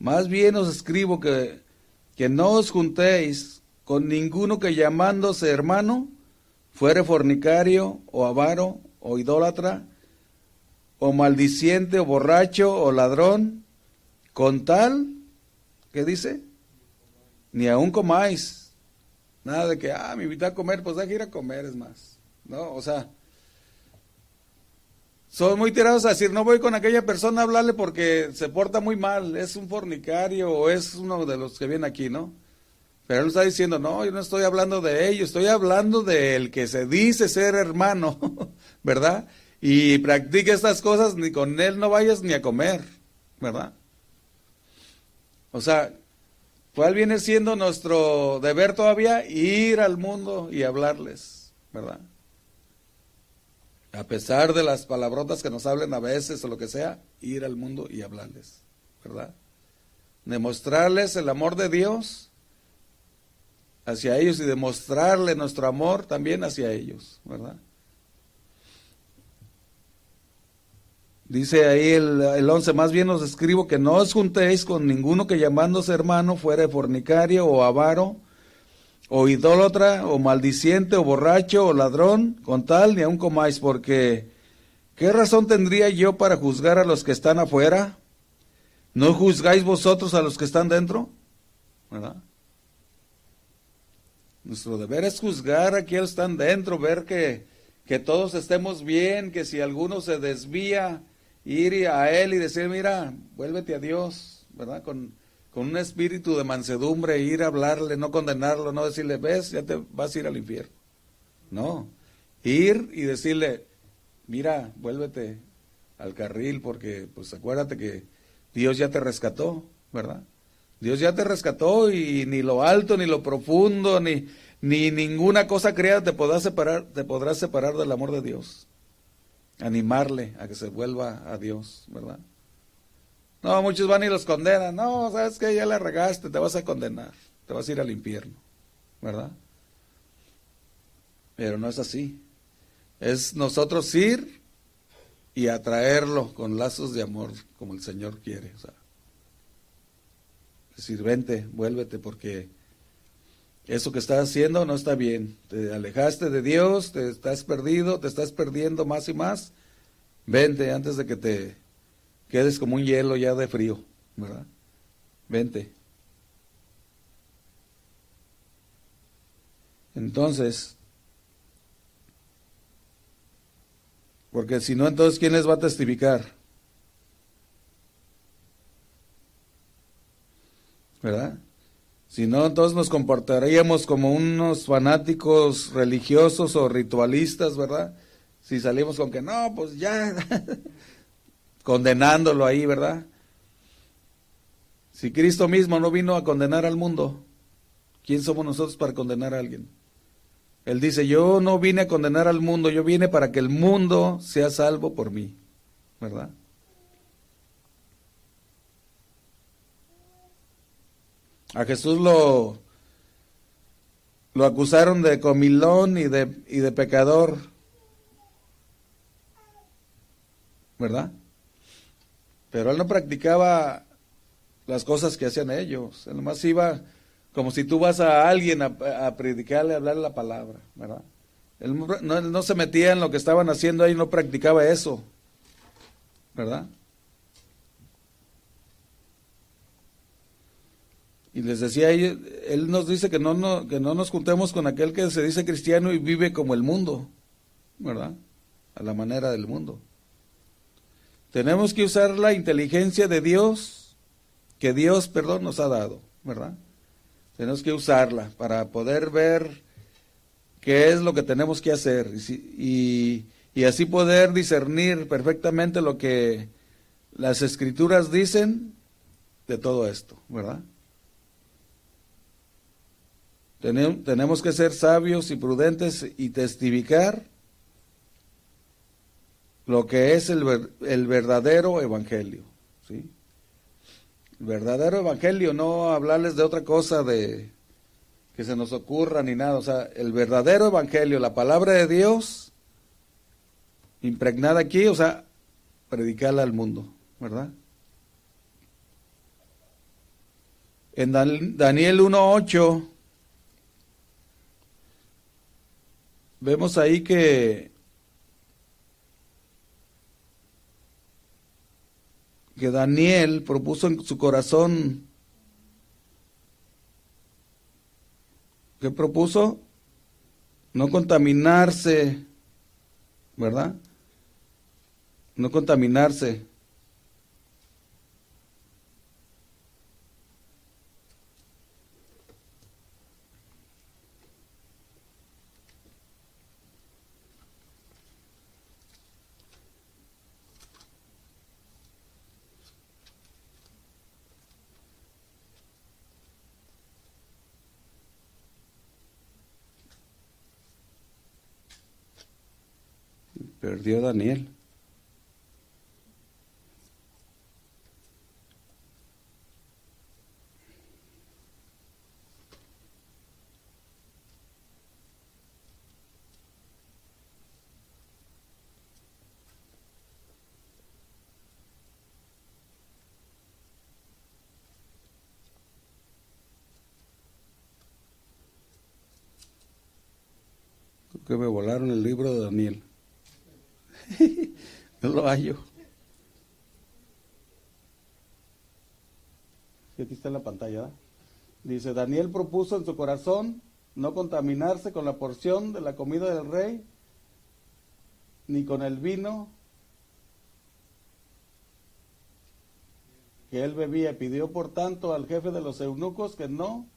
S1: Más bien os escribo que, que no os juntéis con ninguno que llamándose hermano fuere fornicario, o avaro, o idólatra, o maldiciente, o borracho, o ladrón, con tal, ¿qué dice? Ni aún comáis. Nada de que, ah, me invita a comer, pues hay ir a comer, es más. No, o sea, son muy tirados a decir, no voy con aquella persona a hablarle porque se porta muy mal, es un fornicario o es uno de los que viene aquí, ¿no? Pero él está diciendo, no, yo no estoy hablando de ello, estoy hablando del que se dice ser hermano, [laughs] ¿verdad? Y practique estas cosas, ni con él no vayas ni a comer, ¿verdad? O sea, ¿cuál viene siendo nuestro deber todavía? Ir al mundo y hablarles, ¿verdad? A pesar de las palabrotas que nos hablen a veces o lo que sea, ir al mundo y hablarles, ¿verdad? Demostrarles el amor de Dios hacia ellos y demostrarle nuestro amor también hacia ellos, ¿verdad? Dice ahí el, el 11, más bien os escribo que no os juntéis con ninguno que llamándose hermano fuera fornicario o avaro, o idólatra, o maldiciente, o borracho, o ladrón, con tal ni aun comáis, porque ¿qué razón tendría yo para juzgar a los que están afuera? ¿No juzgáis vosotros a los que están dentro? ¿Verdad? Nuestro deber es juzgar a quienes están dentro, ver que, que todos estemos bien, que si alguno se desvía, ir a Él y decir, mira, vuélvete a Dios, ¿verdad? Con, con un espíritu de mansedumbre, ir a hablarle, no condenarlo, no decirle, ves, ya te vas a ir al infierno. No, ir y decirle, mira, vuélvete al carril porque, pues acuérdate que Dios ya te rescató, ¿verdad? Dios ya te rescató y ni lo alto, ni lo profundo, ni, ni ninguna cosa creada te podrá separar, te podrá separar del amor de Dios animarle a que se vuelva a Dios, ¿verdad? No, muchos van y los condenan. No, sabes que ya le regaste, te vas a condenar, te vas a ir al infierno, ¿verdad? Pero no es así. Es nosotros ir y atraerlo con lazos de amor, como el Señor quiere. O sea, decir, vente, vuélvete, porque eso que estás haciendo no está bien. Te alejaste de Dios, te estás perdido, te estás perdiendo más y más. Vente antes de que te quedes como un hielo ya de frío, ¿verdad? Vente. Entonces, porque si no, entonces, ¿quién les va a testificar? ¿verdad? Si no, entonces nos comportaríamos como unos fanáticos religiosos o ritualistas, ¿verdad? Si salimos con que no, pues ya, [laughs] condenándolo ahí, ¿verdad? Si Cristo mismo no vino a condenar al mundo, ¿quién somos nosotros para condenar a alguien? Él dice, yo no vine a condenar al mundo, yo vine para que el mundo sea salvo por mí, ¿verdad? A Jesús lo, lo acusaron de comilón y de, y de pecador, ¿verdad? Pero él no practicaba las cosas que hacían ellos, él nomás iba como si tú vas a alguien a, predicarle, a hablarle la palabra, ¿verdad? Él no, no se metía en lo que estaban haciendo ahí, no practicaba eso, ¿verdad? Y les decía, él nos dice que no, no, que no nos juntemos con aquel que se dice cristiano y vive como el mundo, ¿verdad? A la manera del mundo. Tenemos que usar la inteligencia de Dios, que Dios, perdón, nos ha dado, ¿verdad? Tenemos que usarla para poder ver qué es lo que tenemos que hacer y, y así poder discernir perfectamente lo que las escrituras dicen de todo esto, ¿verdad? Tenemos que ser sabios y prudentes y testificar lo que es el, el verdadero evangelio. ¿sí? El verdadero evangelio, no hablarles de otra cosa de que se nos ocurra ni nada. O sea, el verdadero evangelio, la palabra de Dios impregnada aquí, o sea, predicarla al mundo, ¿verdad? En Daniel 1.8 Vemos ahí que, que Daniel propuso en su corazón, ¿qué propuso? No contaminarse, ¿verdad? No contaminarse. Perdió Daniel. que me volaron el libro de Daniel. [laughs] no lo hallo. aquí está en la pantalla. Dice, Daniel propuso en su corazón no contaminarse con la porción de la comida del rey, ni con el vino que él bebía. Pidió, por tanto, al jefe de los eunucos que no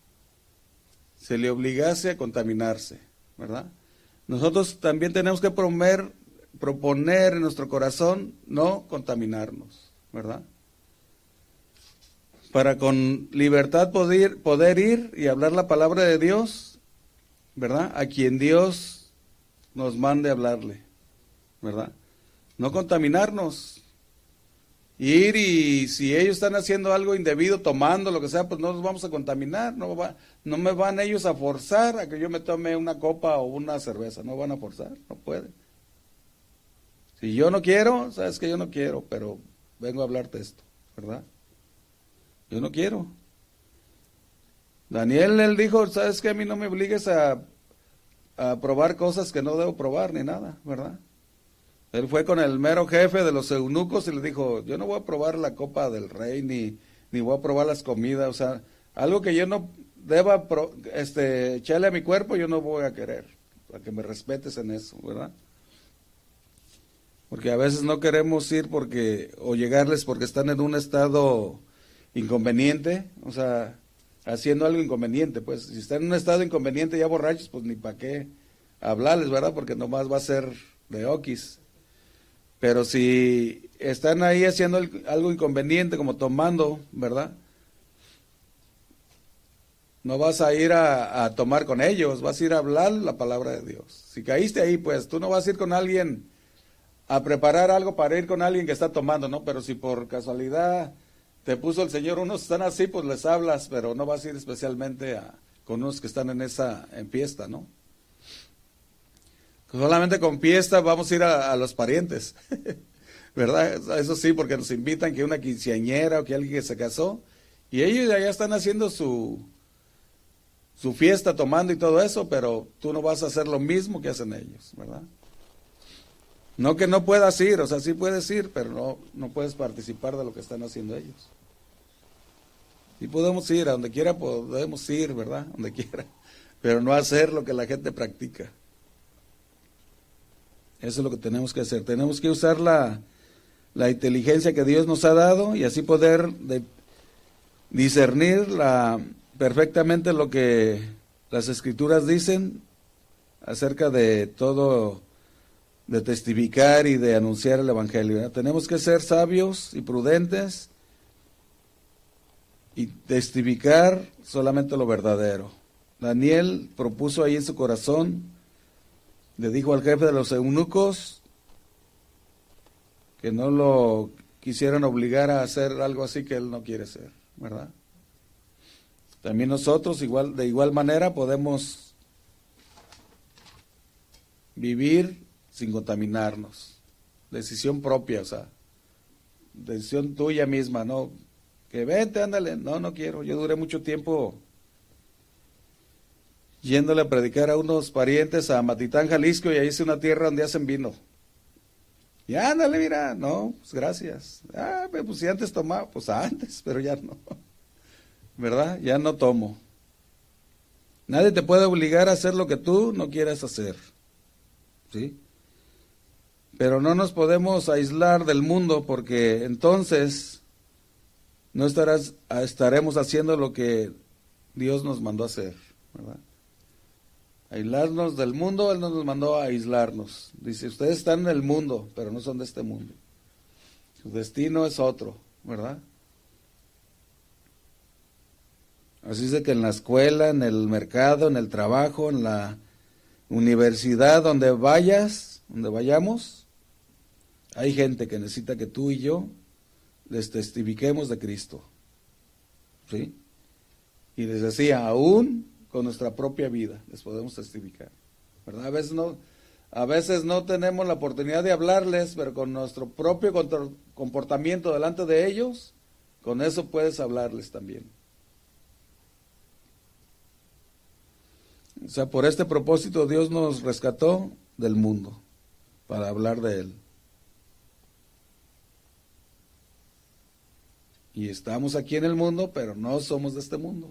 S1: se le obligase a contaminarse, ¿verdad? Nosotros también tenemos que promover proponer en nuestro corazón no contaminarnos, ¿verdad? Para con libertad poder, poder ir y hablar la palabra de Dios, ¿verdad? A quien Dios nos mande hablarle, ¿verdad? No contaminarnos. Ir y si ellos están haciendo algo indebido, tomando lo que sea, pues no nos vamos a contaminar, no, va, no me van ellos a forzar a que yo me tome una copa o una cerveza, no van a forzar, no pueden. Si yo no quiero, sabes que yo no quiero, pero vengo a hablarte esto, ¿verdad? Yo no quiero. Daniel, él dijo, sabes que a mí no me obligues a, a probar cosas que no debo probar ni nada, ¿verdad? Él fue con el mero jefe de los eunucos y le dijo, yo no voy a probar la copa del rey, ni, ni voy a probar las comidas, o sea, algo que yo no deba este, echarle a mi cuerpo, yo no voy a querer, para que me respetes en eso, ¿verdad? Porque a veces no queremos ir porque o llegarles porque están en un estado inconveniente, o sea, haciendo algo inconveniente, pues si están en un estado inconveniente ya borrachos, pues ni para qué hablarles, ¿verdad? Porque nomás va a ser de okis. Pero si están ahí haciendo algo inconveniente, como tomando, ¿verdad? No vas a ir a, tomar con ellos, vas a ir a hablar la palabra de Dios. Si caíste ahí, pues tú no vas a ir con alguien a preparar algo para ir con alguien que está tomando, ¿no? Pero si por casualidad te puso el Señor, unos están así, pues les hablas, pero no vas a ir especialmente a, con unos que están en esa fiesta, ¿no? Solamente con fiesta vamos a ir a, los parientes, [laughs] ¿verdad? Eso sí, porque nos invitan que una quinceañera o que alguien que se casó, y ellos ya están haciendo su, su fiesta tomando y todo eso, pero tú no vas a hacer lo mismo que hacen ellos, ¿verdad? No que no puedas ir, o sea, sí puedes ir, pero no, no puedes participar de lo que están haciendo ellos. Y podemos ir, a donde quiera podemos ir, ¿verdad? Donde quiera, pero no hacer lo que la gente practica. Eso es lo que tenemos que hacer. Tenemos que usar la, la inteligencia que Dios nos ha dado y así poder discernir la, perfectamente lo que las escrituras dicen acerca de todo, de testificar y de anunciar el Evangelio. Tenemos que ser sabios y prudentes y testificar solamente lo verdadero. Daniel propuso ahí en su corazón le dijo al jefe de los eunucos que no lo quisieran obligar a hacer algo así que él no quiere ser, ¿verdad? También nosotros igual de igual manera podemos vivir sin contaminarnos. Decisión propia, o sea, decisión tuya misma, no que vente, ándale, no, no quiero. Yo duré mucho tiempo yéndole a predicar a unos parientes a Matitán, Jalisco, y ahí hice una tierra donde hacen vino. Y ándale, mira, no, pues gracias. Ah, pues si antes tomaba, pues antes, pero ya no. ¿Verdad? Ya no tomo. Nadie te puede obligar a hacer lo que tú no quieras hacer. ¿Sí? Pero no nos podemos aislar del mundo porque entonces no estarás, estaremos haciendo lo que Dios nos mandó a hacer. ¿verdad? aislarnos del mundo, Él nos mandó a aislarnos. Dice, ustedes están en el mundo, pero no son de este mundo. Su destino es otro, ¿verdad? Así es que en la escuela, en el mercado, en el trabajo, en la universidad, donde vayas, donde vayamos, hay gente que necesita que tú y yo les testifiquemos de Cristo. ¿Sí? Y les decía, aún con nuestra propia vida, les podemos testificar. ¿verdad? A veces no, a veces no tenemos la oportunidad de hablarles, pero con nuestro propio comportamiento delante de ellos, con eso puedes hablarles también. O sea, por este propósito Dios nos rescató del mundo, para hablar de Él. Y estamos aquí en el mundo, pero no somos de este mundo.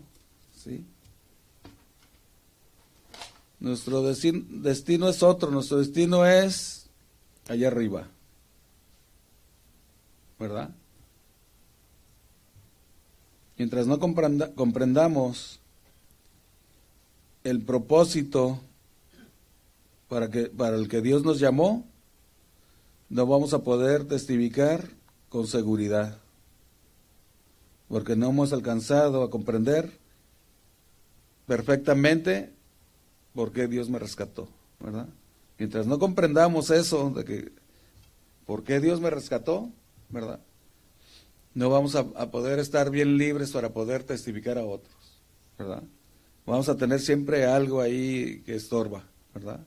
S1: ¿sí? Nuestro destino, es otro, nuestro destino es allá arriba. ¿Verdad? Mientras no comprendamos el propósito para, que, para el que Dios nos llamó, no vamos a poder testificar con seguridad, porque no hemos alcanzado a comprender perfectamente por qué Dios me rescató, ¿verdad? Mientras no comprendamos eso, de que por qué Dios me rescató, ¿verdad? No vamos a, poder estar bien libres para poder testificar a otros, ¿verdad? Vamos a tener siempre algo ahí que estorba, ¿verdad?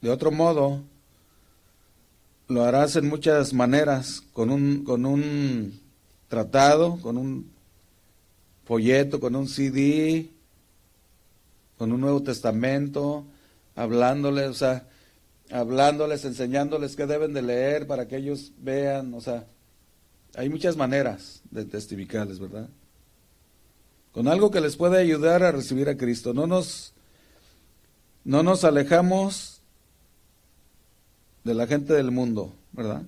S1: De otro modo, lo harás en muchas maneras, con un, con un tratado, con un folleto, con un CD, con un Nuevo Testamento, hablándoles, o sea, hablándoles, enseñándoles qué deben de leer para que ellos vean, o sea, hay muchas maneras de testificarles, ¿verdad? Con algo que les pueda ayudar a recibir a Cristo. No nos, no nos alejamos de la gente del mundo, ¿verdad?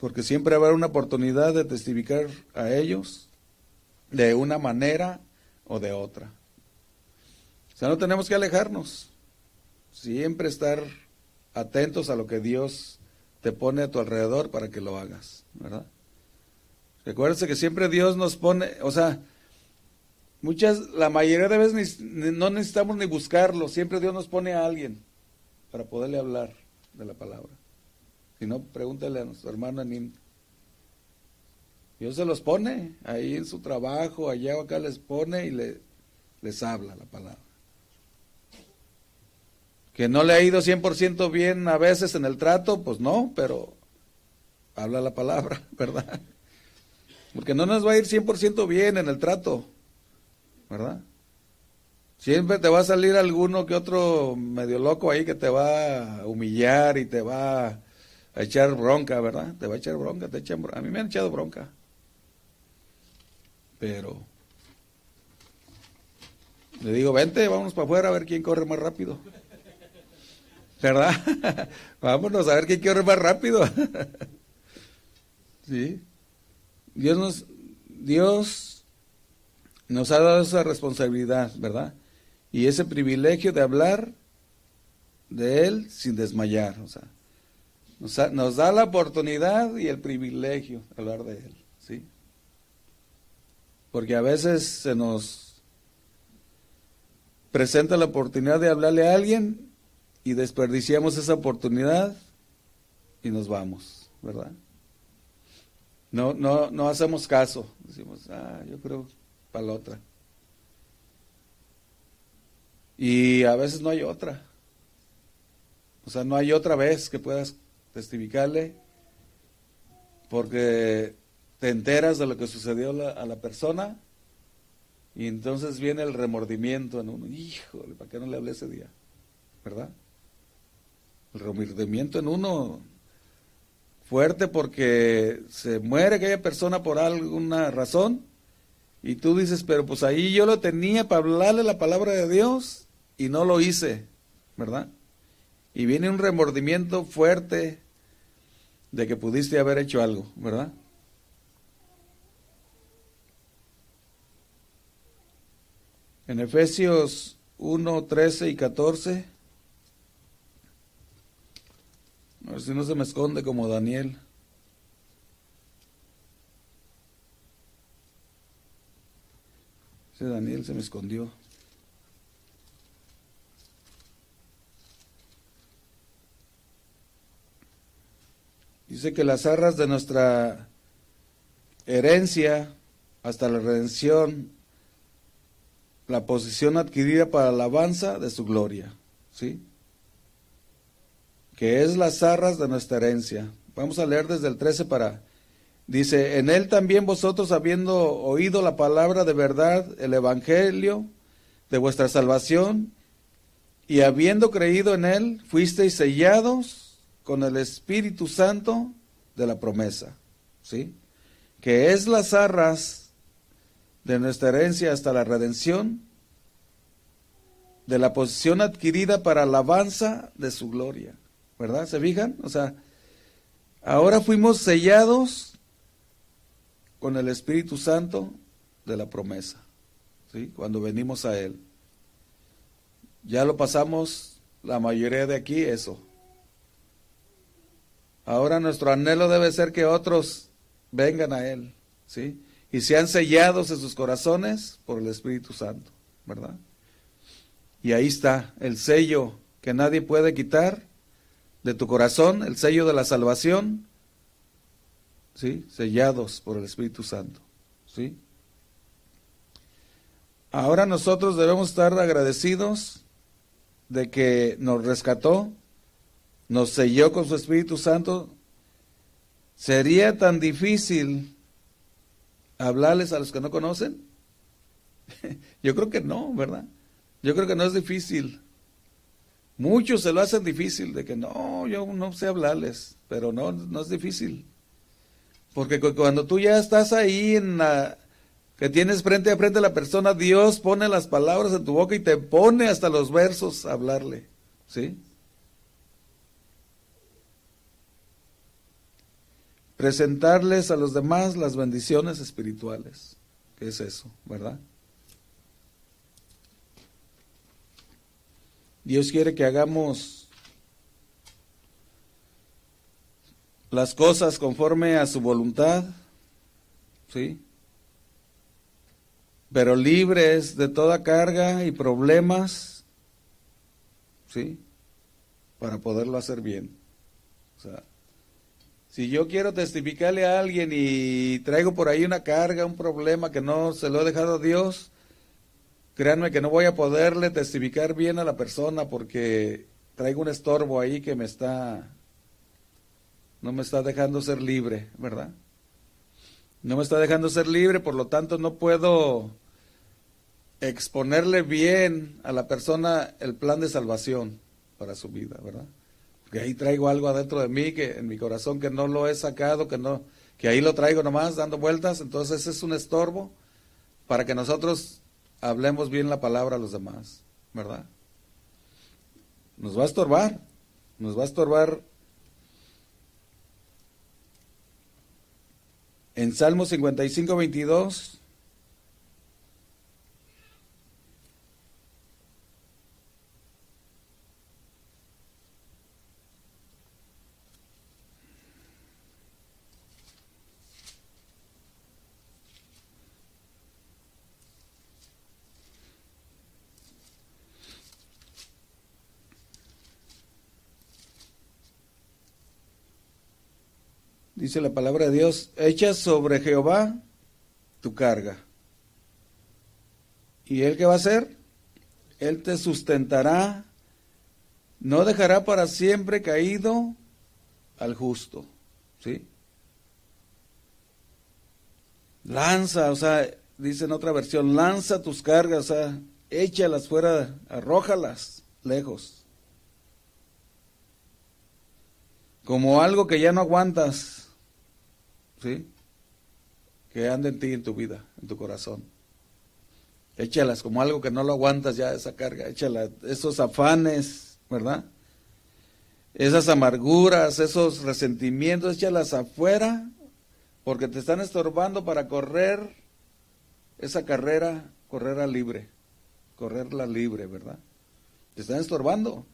S1: Porque siempre habrá una oportunidad de testificar a ellos de una manera o de otra. O sea, no tenemos que alejarnos. Siempre estar atentos a lo que Dios te pone a tu alrededor para que lo hagas, ¿verdad? Recuérdense que siempre Dios nos pone, o sea, muchas, la mayoría de veces no necesitamos ni buscarlo, siempre Dios nos pone a alguien para poderle hablar de la palabra. Si no, pregúntale a nuestro hermano Anín. Dios se los pone ahí en su trabajo, allá o acá les pone y le, les habla la palabra. Que no le ha ido 100% bien a veces en el trato, pues no, pero habla la palabra, [laughs] ¿verdad? Porque no nos va a ir 100% bien en el trato, ¿verdad? Siempre te va a salir alguno que otro medio loco ahí que te va a humillar y te va a echar bronca, ¿verdad? Te va a echar bronca, te echan bronca. A mí me han echado bronca. Pero le digo, vente, vámonos para afuera a ver quién corre más rápido. ¿Verdad? [laughs] Vámonos a ver quién corre más rápido. [laughs] ¿Sí? Dios nos, Dios nos ha dado esa responsabilidad, ¿verdad? Y ese privilegio de hablar de Él sin desmayar. O sea, nos, da la oportunidad y el privilegio de hablar de Él, ¿sí? Porque a veces se nos presenta la oportunidad de hablarle a alguien y desperdiciamos esa oportunidad y nos vamos, ¿verdad? No, no, no hacemos caso. Decimos, ah, yo creo para la otra. Y a veces no hay otra. O sea, no hay otra vez que puedas testificarle porque te enteras de lo que sucedió a la persona y entonces viene el remordimiento en uno. Híjole, ¿para qué no le hablé ese día? ¿Verdad? El remordimiento en uno fuerte porque se muere aquella persona por alguna razón y tú dices, pero pues ahí yo lo tenía para hablarle la palabra de Dios y no lo hice, ¿verdad? Y viene un remordimiento fuerte de que pudiste haber hecho algo, ¿verdad? En Efesios 1, 13 y 14 A ver si no se me esconde como Daniel. Ese Daniel se me escondió. Dice que las arras de nuestra herencia hasta la redención, la posición adquirida para la alabanza de su gloria. ¿Sí? que es las arras de nuestra herencia. Vamos a leer desde el 13 para... Dice, en él también vosotros habiendo oído la palabra de verdad, el Evangelio de vuestra salvación, y habiendo creído en él, fuisteis sellados con el Espíritu Santo de la promesa, ¿sí? Que es las arras de nuestra herencia hasta la redención, de la posición adquirida para alabanza de su gloria. ¿verdad? ¿Se fijan? O sea, ahora fuimos sellados con el Espíritu Santo de la promesa, ¿sí? Cuando venimos a Él. Ya lo pasamos la mayoría de aquí, eso. Ahora nuestro anhelo debe ser que otros vengan a Él, ¿sí? Y sean sellados en sus corazones por el Espíritu Santo, ¿verdad? Y ahí está el sello que nadie puede quitar de tu corazón, el sello de la salvación, ¿sí? sellados por el Espíritu Santo. ¿sí? Ahora nosotros debemos estar agradecidos de que nos rescató, nos selló con su Espíritu Santo. ¿Sería tan difícil hablarles a los que no conocen? [laughs] Yo creo que no, ¿verdad? Yo creo que no es difícil. Muchos se lo hacen difícil de que no, yo no sé hablarles, pero no, no es difícil. Porque cuando tú ya estás ahí en la, que tienes frente a frente a la persona, Dios pone las palabras en tu boca y te pone hasta los versos a hablarle. ¿Sí? Presentarles a los demás las bendiciones espirituales. ¿Qué es eso? ¿Verdad? Dios quiere que hagamos las cosas conforme a su voluntad, ¿sí? Pero libres de toda carga y problemas, ¿sí? Para poderlo hacer bien. O sea, si yo quiero testificarle a alguien y traigo por ahí una carga, un problema que no se lo he dejado a Dios, créanme que no voy a poderle testificar bien a la persona porque traigo un estorbo ahí que me está, no me está dejando ser libre, ¿verdad? No me está dejando ser libre, por lo tanto no puedo exponerle bien a la persona el plan de salvación para su vida, ¿verdad? Porque ahí traigo algo adentro de mí que en mi corazón que no lo he sacado, que no, que ahí lo traigo nomás dando vueltas, entonces es un estorbo para que nosotros hablemos bien la palabra a los demás, ¿verdad? Nos va a estorbar, nos va a estorbar. En Salmo 55, 22 dice la palabra de Dios, echa sobre Jehová tu carga. ¿Y él qué va a hacer? Él te sustentará, no dejará para siempre caído al justo. ¿Sí? Lanza, o sea, dice en otra versión, lanza tus cargas, o sea, échalas fuera, arrójalas lejos. Como algo que ya no aguantas. ¿Sí? Que ande en ti, en tu vida, en tu corazón. Échalas como algo que no lo aguantas ya, esa carga. Échalas, esos afanes, ¿verdad? Esas amarguras, esos resentimientos, échalas afuera, porque te están estorbando para correr esa carrera, correrla libre, correrla libre, ¿verdad? Te están estorbando.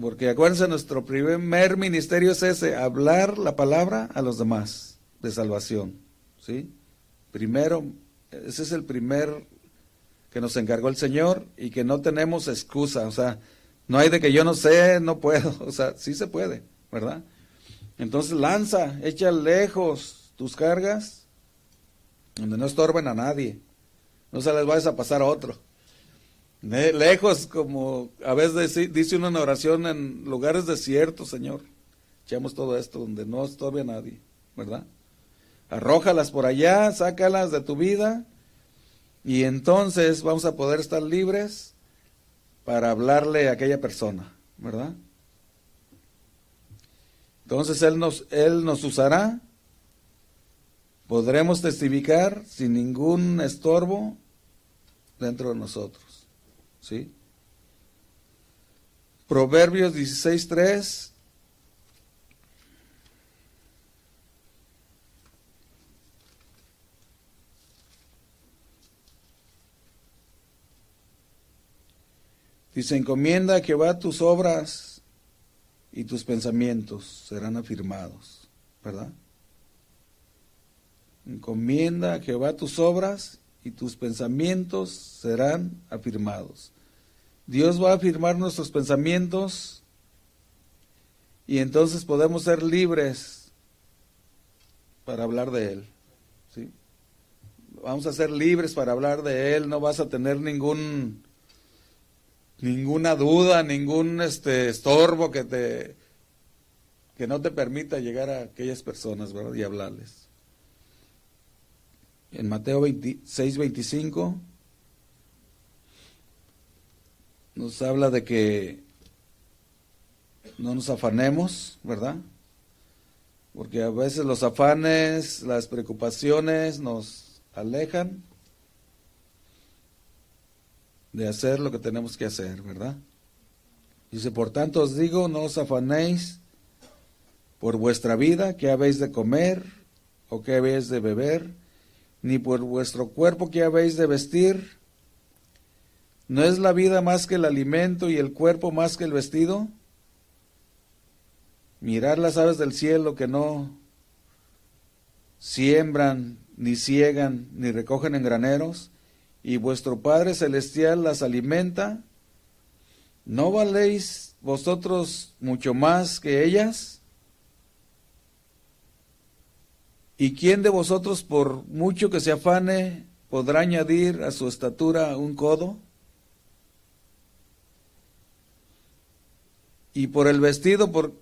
S1: Porque acuérdense, nuestro primer ministerio es ese, hablar la palabra a los demás de salvación. ¿Sí? Primero, ese es el primer que nos encargó el Señor y que no tenemos excusa. O sea, no hay de que yo no sé, no puedo. [laughs] O sea, sí se puede, ¿verdad? Entonces lanza, echa lejos tus cargas donde no estorben a nadie. No se les vayas a pasar a otro. Lejos, como a veces dice una oración en lugares desiertos, Señor. Echamos todo esto donde no estorbe a nadie, ¿verdad? Arrójalas por allá, sácalas de tu vida y entonces vamos a poder estar libres para hablarle a aquella persona, ¿verdad? Entonces Él nos, Él nos usará, podremos testificar sin ningún estorbo dentro de nosotros. ¿Sí? Proverbios 16.3. Dice, encomienda que va tus obras y tus pensamientos serán afirmados, ¿verdad? Encomienda a Jehová tus obras y tus pensamientos serán afirmados. Dios va a afirmar nuestros pensamientos y entonces podemos ser libres para hablar de Él. ¿sí? Vamos a ser libres para hablar de Él, no vas a tener ningún ninguna duda, ningún este estorbo que te que no te permita llegar a aquellas personas, ¿verdad? Y hablarles. En Mateo 26, 25 nos habla de que no nos afanemos, ¿verdad? Porque a veces los afanes, las preocupaciones nos alejan de hacer lo que tenemos que hacer, ¿verdad? Dice, por tanto os digo, no os afanéis por vuestra vida, qué habéis de comer o qué habéis de beber, ni por vuestro cuerpo que habéis de vestir. ¿No es la vida más que el alimento y el cuerpo más que el vestido? Mirad las aves del cielo que no siembran, ni ciegan, ni recogen en graneros, y vuestro Padre Celestial las alimenta. ¿No valéis vosotros mucho más que ellas? ¿Y quién de vosotros, por mucho que se afane, podrá añadir a su estatura un codo? Y por el vestido, ¿por,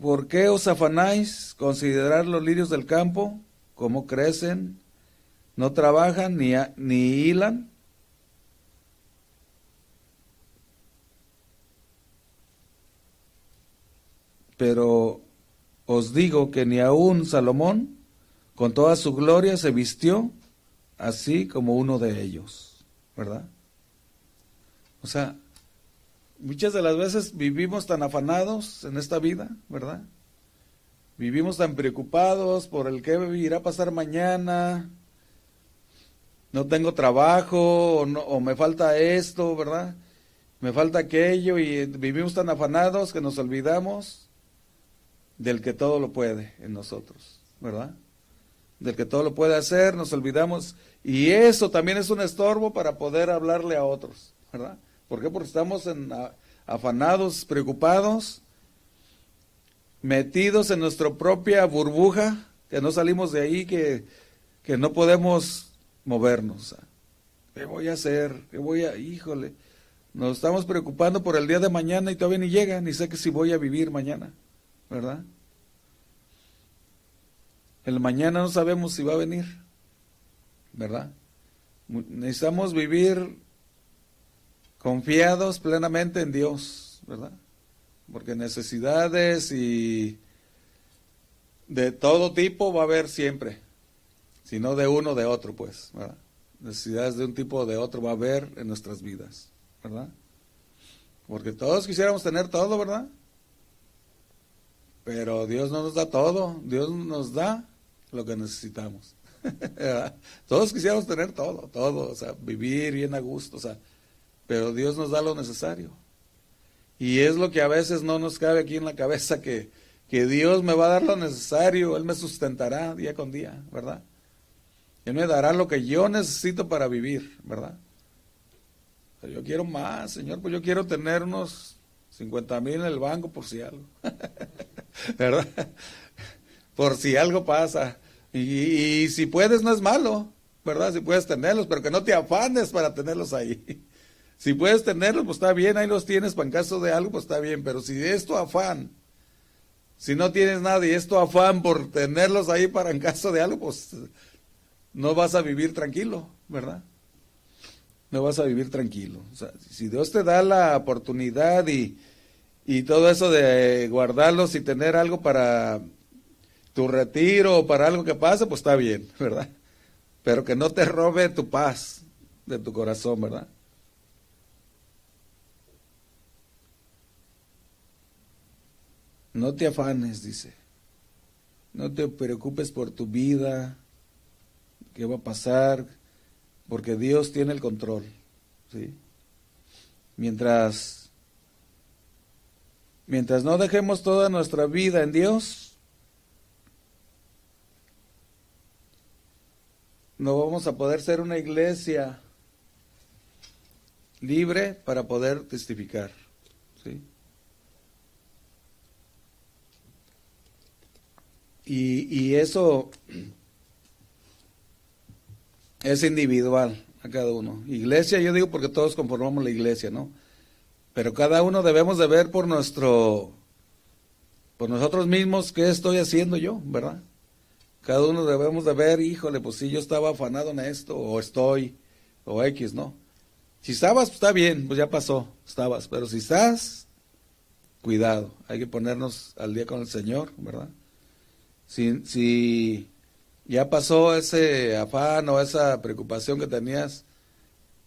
S1: ¿por qué os afanáis? Considerar los lirios del campo, cómo crecen, no trabajan ni, ni hilan. Pero os digo que ni aun Salomón, con toda su gloria, se vistió así como uno de ellos, ¿verdad? O sea, muchas de las veces vivimos tan afanados en esta vida, ¿verdad? Vivimos tan preocupados por el que irá a pasar mañana, no tengo trabajo o, o me falta esto, ¿verdad? Me falta aquello y vivimos tan afanados que nos olvidamos del que todo lo puede en nosotros, ¿verdad? Del que todo lo puede hacer, nos olvidamos. Y eso también es un estorbo para poder hablarle a otros, ¿verdad? ¿Por qué? Porque estamos afanados, preocupados, metidos en nuestra propia burbuja, que no salimos de ahí, que, que no podemos movernos. ¿Qué voy a hacer? ¿Qué voy a...? Híjole, nos estamos preocupando por el día de mañana y todavía ni llega, ni sé que si voy a vivir mañana. ¿verdad? El mañana no sabemos si va a venir, ¿verdad? Necesitamos vivir confiados plenamente en Dios, ¿verdad? Porque necesidades y de todo tipo va a haber siempre, si no de uno, de otro, pues, ¿verdad? Necesidades de un tipo o de otro va a haber en nuestras vidas, ¿verdad? Porque todos quisiéramos tener todo, ¿verdad? Pero Dios no nos da todo, Dios nos da lo que necesitamos. [laughs] Todos quisiéramos tener todo, todo, o sea, vivir bien a gusto, o sea, pero Dios nos da lo necesario. Y es lo que a veces no nos cabe aquí en la cabeza, que, que Dios me va a dar lo necesario, Él me sustentará día con día, ¿verdad? Él me dará lo que yo necesito para vivir, ¿verdad? yo quiero más, Señor, pues yo quiero tener unos 50 mil en el banco por si algo. [laughs] ¿verdad? Por si algo pasa. Y, si puedes, no es malo, ¿verdad? Si puedes tenerlos, pero que no te afanes para tenerlos ahí. Si puedes tenerlos, pues está bien, ahí los tienes, para en caso de algo, pues está bien, pero si es tu afán, si no tienes nada y es tu afán por tenerlos ahí para en caso de algo, pues no vas a vivir tranquilo, ¿verdad? No vas a vivir tranquilo. O sea, si Dios te da la oportunidad y, y todo eso de guardarlos y tener algo para tu retiro o para algo que pase, pues está bien, [laughs] ¿verdad? Pero que no te robe tu paz de tu corazón, ¿verdad? No te afanes, dice. No te preocupes por tu vida, qué va a pasar, porque Dios tiene el control, ¿sí? Mientras Mientras no dejemos toda nuestra vida en Dios, no vamos a poder ser una iglesia libre para poder testificar. ¿sí? Y, y, eso es individual a cada uno. Iglesia, yo digo porque todos conformamos la iglesia, ¿no? Pero cada uno debemos de ver por nuestro, por nosotros mismos qué estoy haciendo yo, ¿verdad? Cada uno debemos de ver, híjole, pues si yo estaba afanado en esto, o estoy, o X, ¿no? Si estabas, pues está bien, pues ya pasó, estabas. Pero si estás, cuidado, hay que ponernos al día con el Señor, ¿verdad? Si, ya pasó ese afán o esa preocupación que tenías,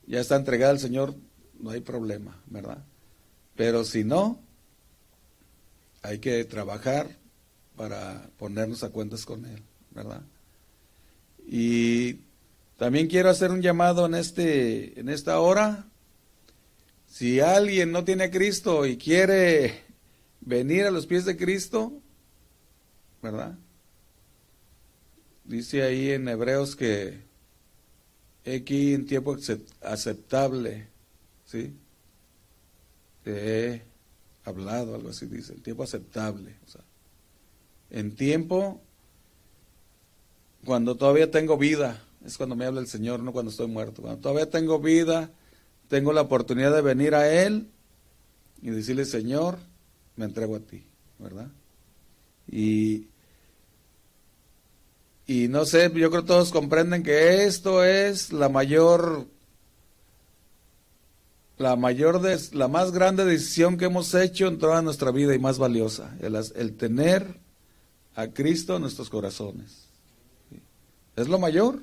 S1: ya está entregada al Señor, no hay problema, ¿verdad? Pero si no, hay que trabajar para ponernos a cuentas con Él, ¿verdad? Y también quiero hacer un llamado en, este, en esta hora. Si alguien no tiene a Cristo y quiere venir a los pies de Cristo, ¿verdad? Dice ahí en Hebreos que aquí en tiempo aceptable, ¿sí? He hablado, algo así dice, en tiempo aceptable. O sea, en tiempo cuando todavía tengo vida, es cuando me habla el Señor, no cuando estoy muerto. Cuando todavía tengo vida, tengo la oportunidad de venir a Él y decirle, Señor, me entrego a ti, ¿verdad? Y, y no sé, yo creo que todos comprenden que esto es la mayor, la mayor, la más grande decisión que hemos hecho en toda nuestra vida y más valiosa, el, el tener a Cristo en nuestros corazones. Es lo mayor.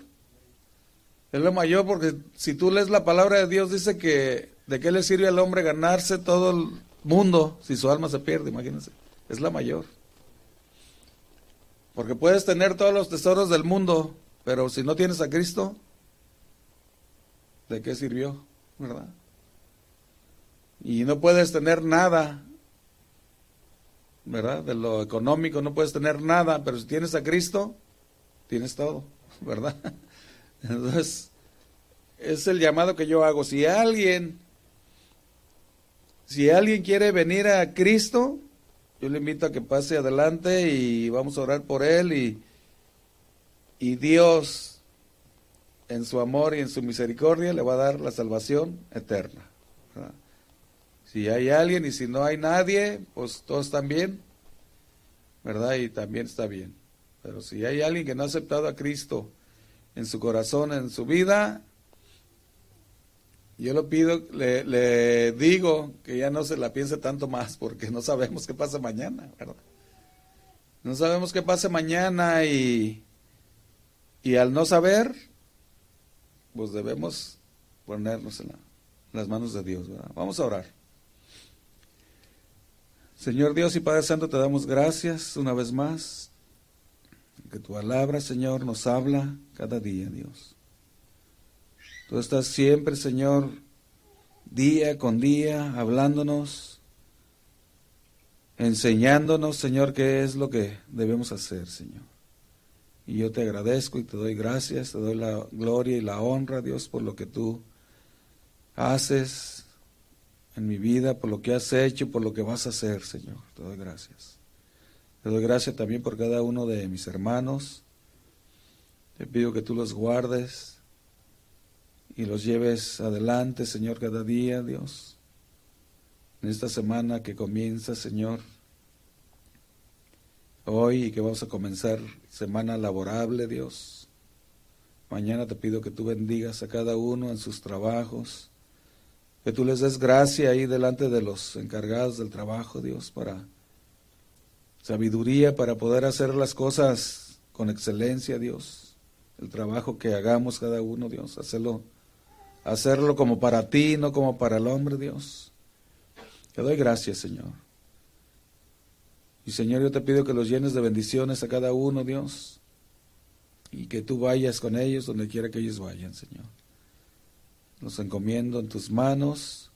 S1: Es lo mayor porque si tú lees la palabra de Dios dice que de qué le sirve al hombre ganarse todo el mundo si su alma se pierde, imagínense. Es la mayor. Porque puedes tener todos los tesoros del mundo, pero si no tienes a Cristo, ¿de qué sirvió? ¿Verdad? Y no puedes tener nada, ¿verdad? De lo económico no puedes tener nada, pero si tienes a Cristo, tienes todo. [laughs] ¿verdad? Entonces, es el llamado que yo hago. Si alguien, si alguien quiere venir a Cristo, yo le invito a que pase adelante y vamos a orar por él y, y Dios en su amor y en su misericordia le va a dar la salvación eterna. Si hay alguien y si no hay nadie, pues todos están bien, ¿verdad? Y también está bien. Pero si hay alguien que no ha aceptado a Cristo en su corazón, en su vida, yo lo pido, le, digo que ya no se la piense tanto más porque no sabemos qué pasa mañana, ¿verdad? No sabemos qué pasa mañana y, y al no saber, pues debemos ponernos en, las manos de Dios, ¿verdad? Vamos a orar. Señor Dios y Padre Santo, te damos gracias una vez más que tu palabra, Señor, nos habla cada día, Dios. Tú estás siempre, Señor, día con día, hablándonos, enseñándonos, Señor, qué es lo que debemos hacer, Señor. Y yo te agradezco y te doy gracias, te doy la gloria y la honra, Dios, por lo que tú haces en mi vida, por lo que has hecho, por lo que vas a hacer, Señor. Te doy gracias. Te doy gracias también por cada uno de mis hermanos. Te pido que tú los guardes y los lleves adelante, Señor, cada día, Dios. En esta semana que comienza, Señor, hoy y que vamos a comenzar semana laborable, Dios. Mañana te pido que tú bendigas a cada uno en sus trabajos, que tú les des gracia ahí delante de los encargados del trabajo, Dios, para sabiduría para poder hacer las cosas con excelencia, Dios. El trabajo que hagamos cada uno, Dios, hacerlo, hacerlo como para ti, no como para el hombre, Dios. Te doy gracias, Señor. Y Señor, yo te pido que los llenes de bendiciones a cada uno, Dios, y que tú vayas con ellos donde quiera que ellos vayan, Señor. Los encomiendo en tus manos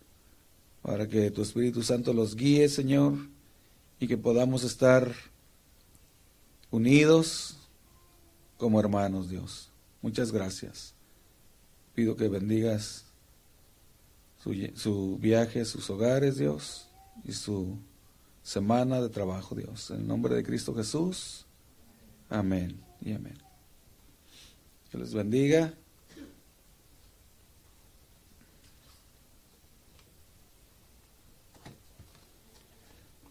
S1: para que tu Espíritu Santo los guíe, Señor y que podamos estar unidos como hermanos, Dios. Muchas gracias. Pido que bendigas su, su, viaje, sus hogares, Dios, y su semana de trabajo, Dios. En el nombre de Cristo Jesús. Amén y amén. Que les bendiga.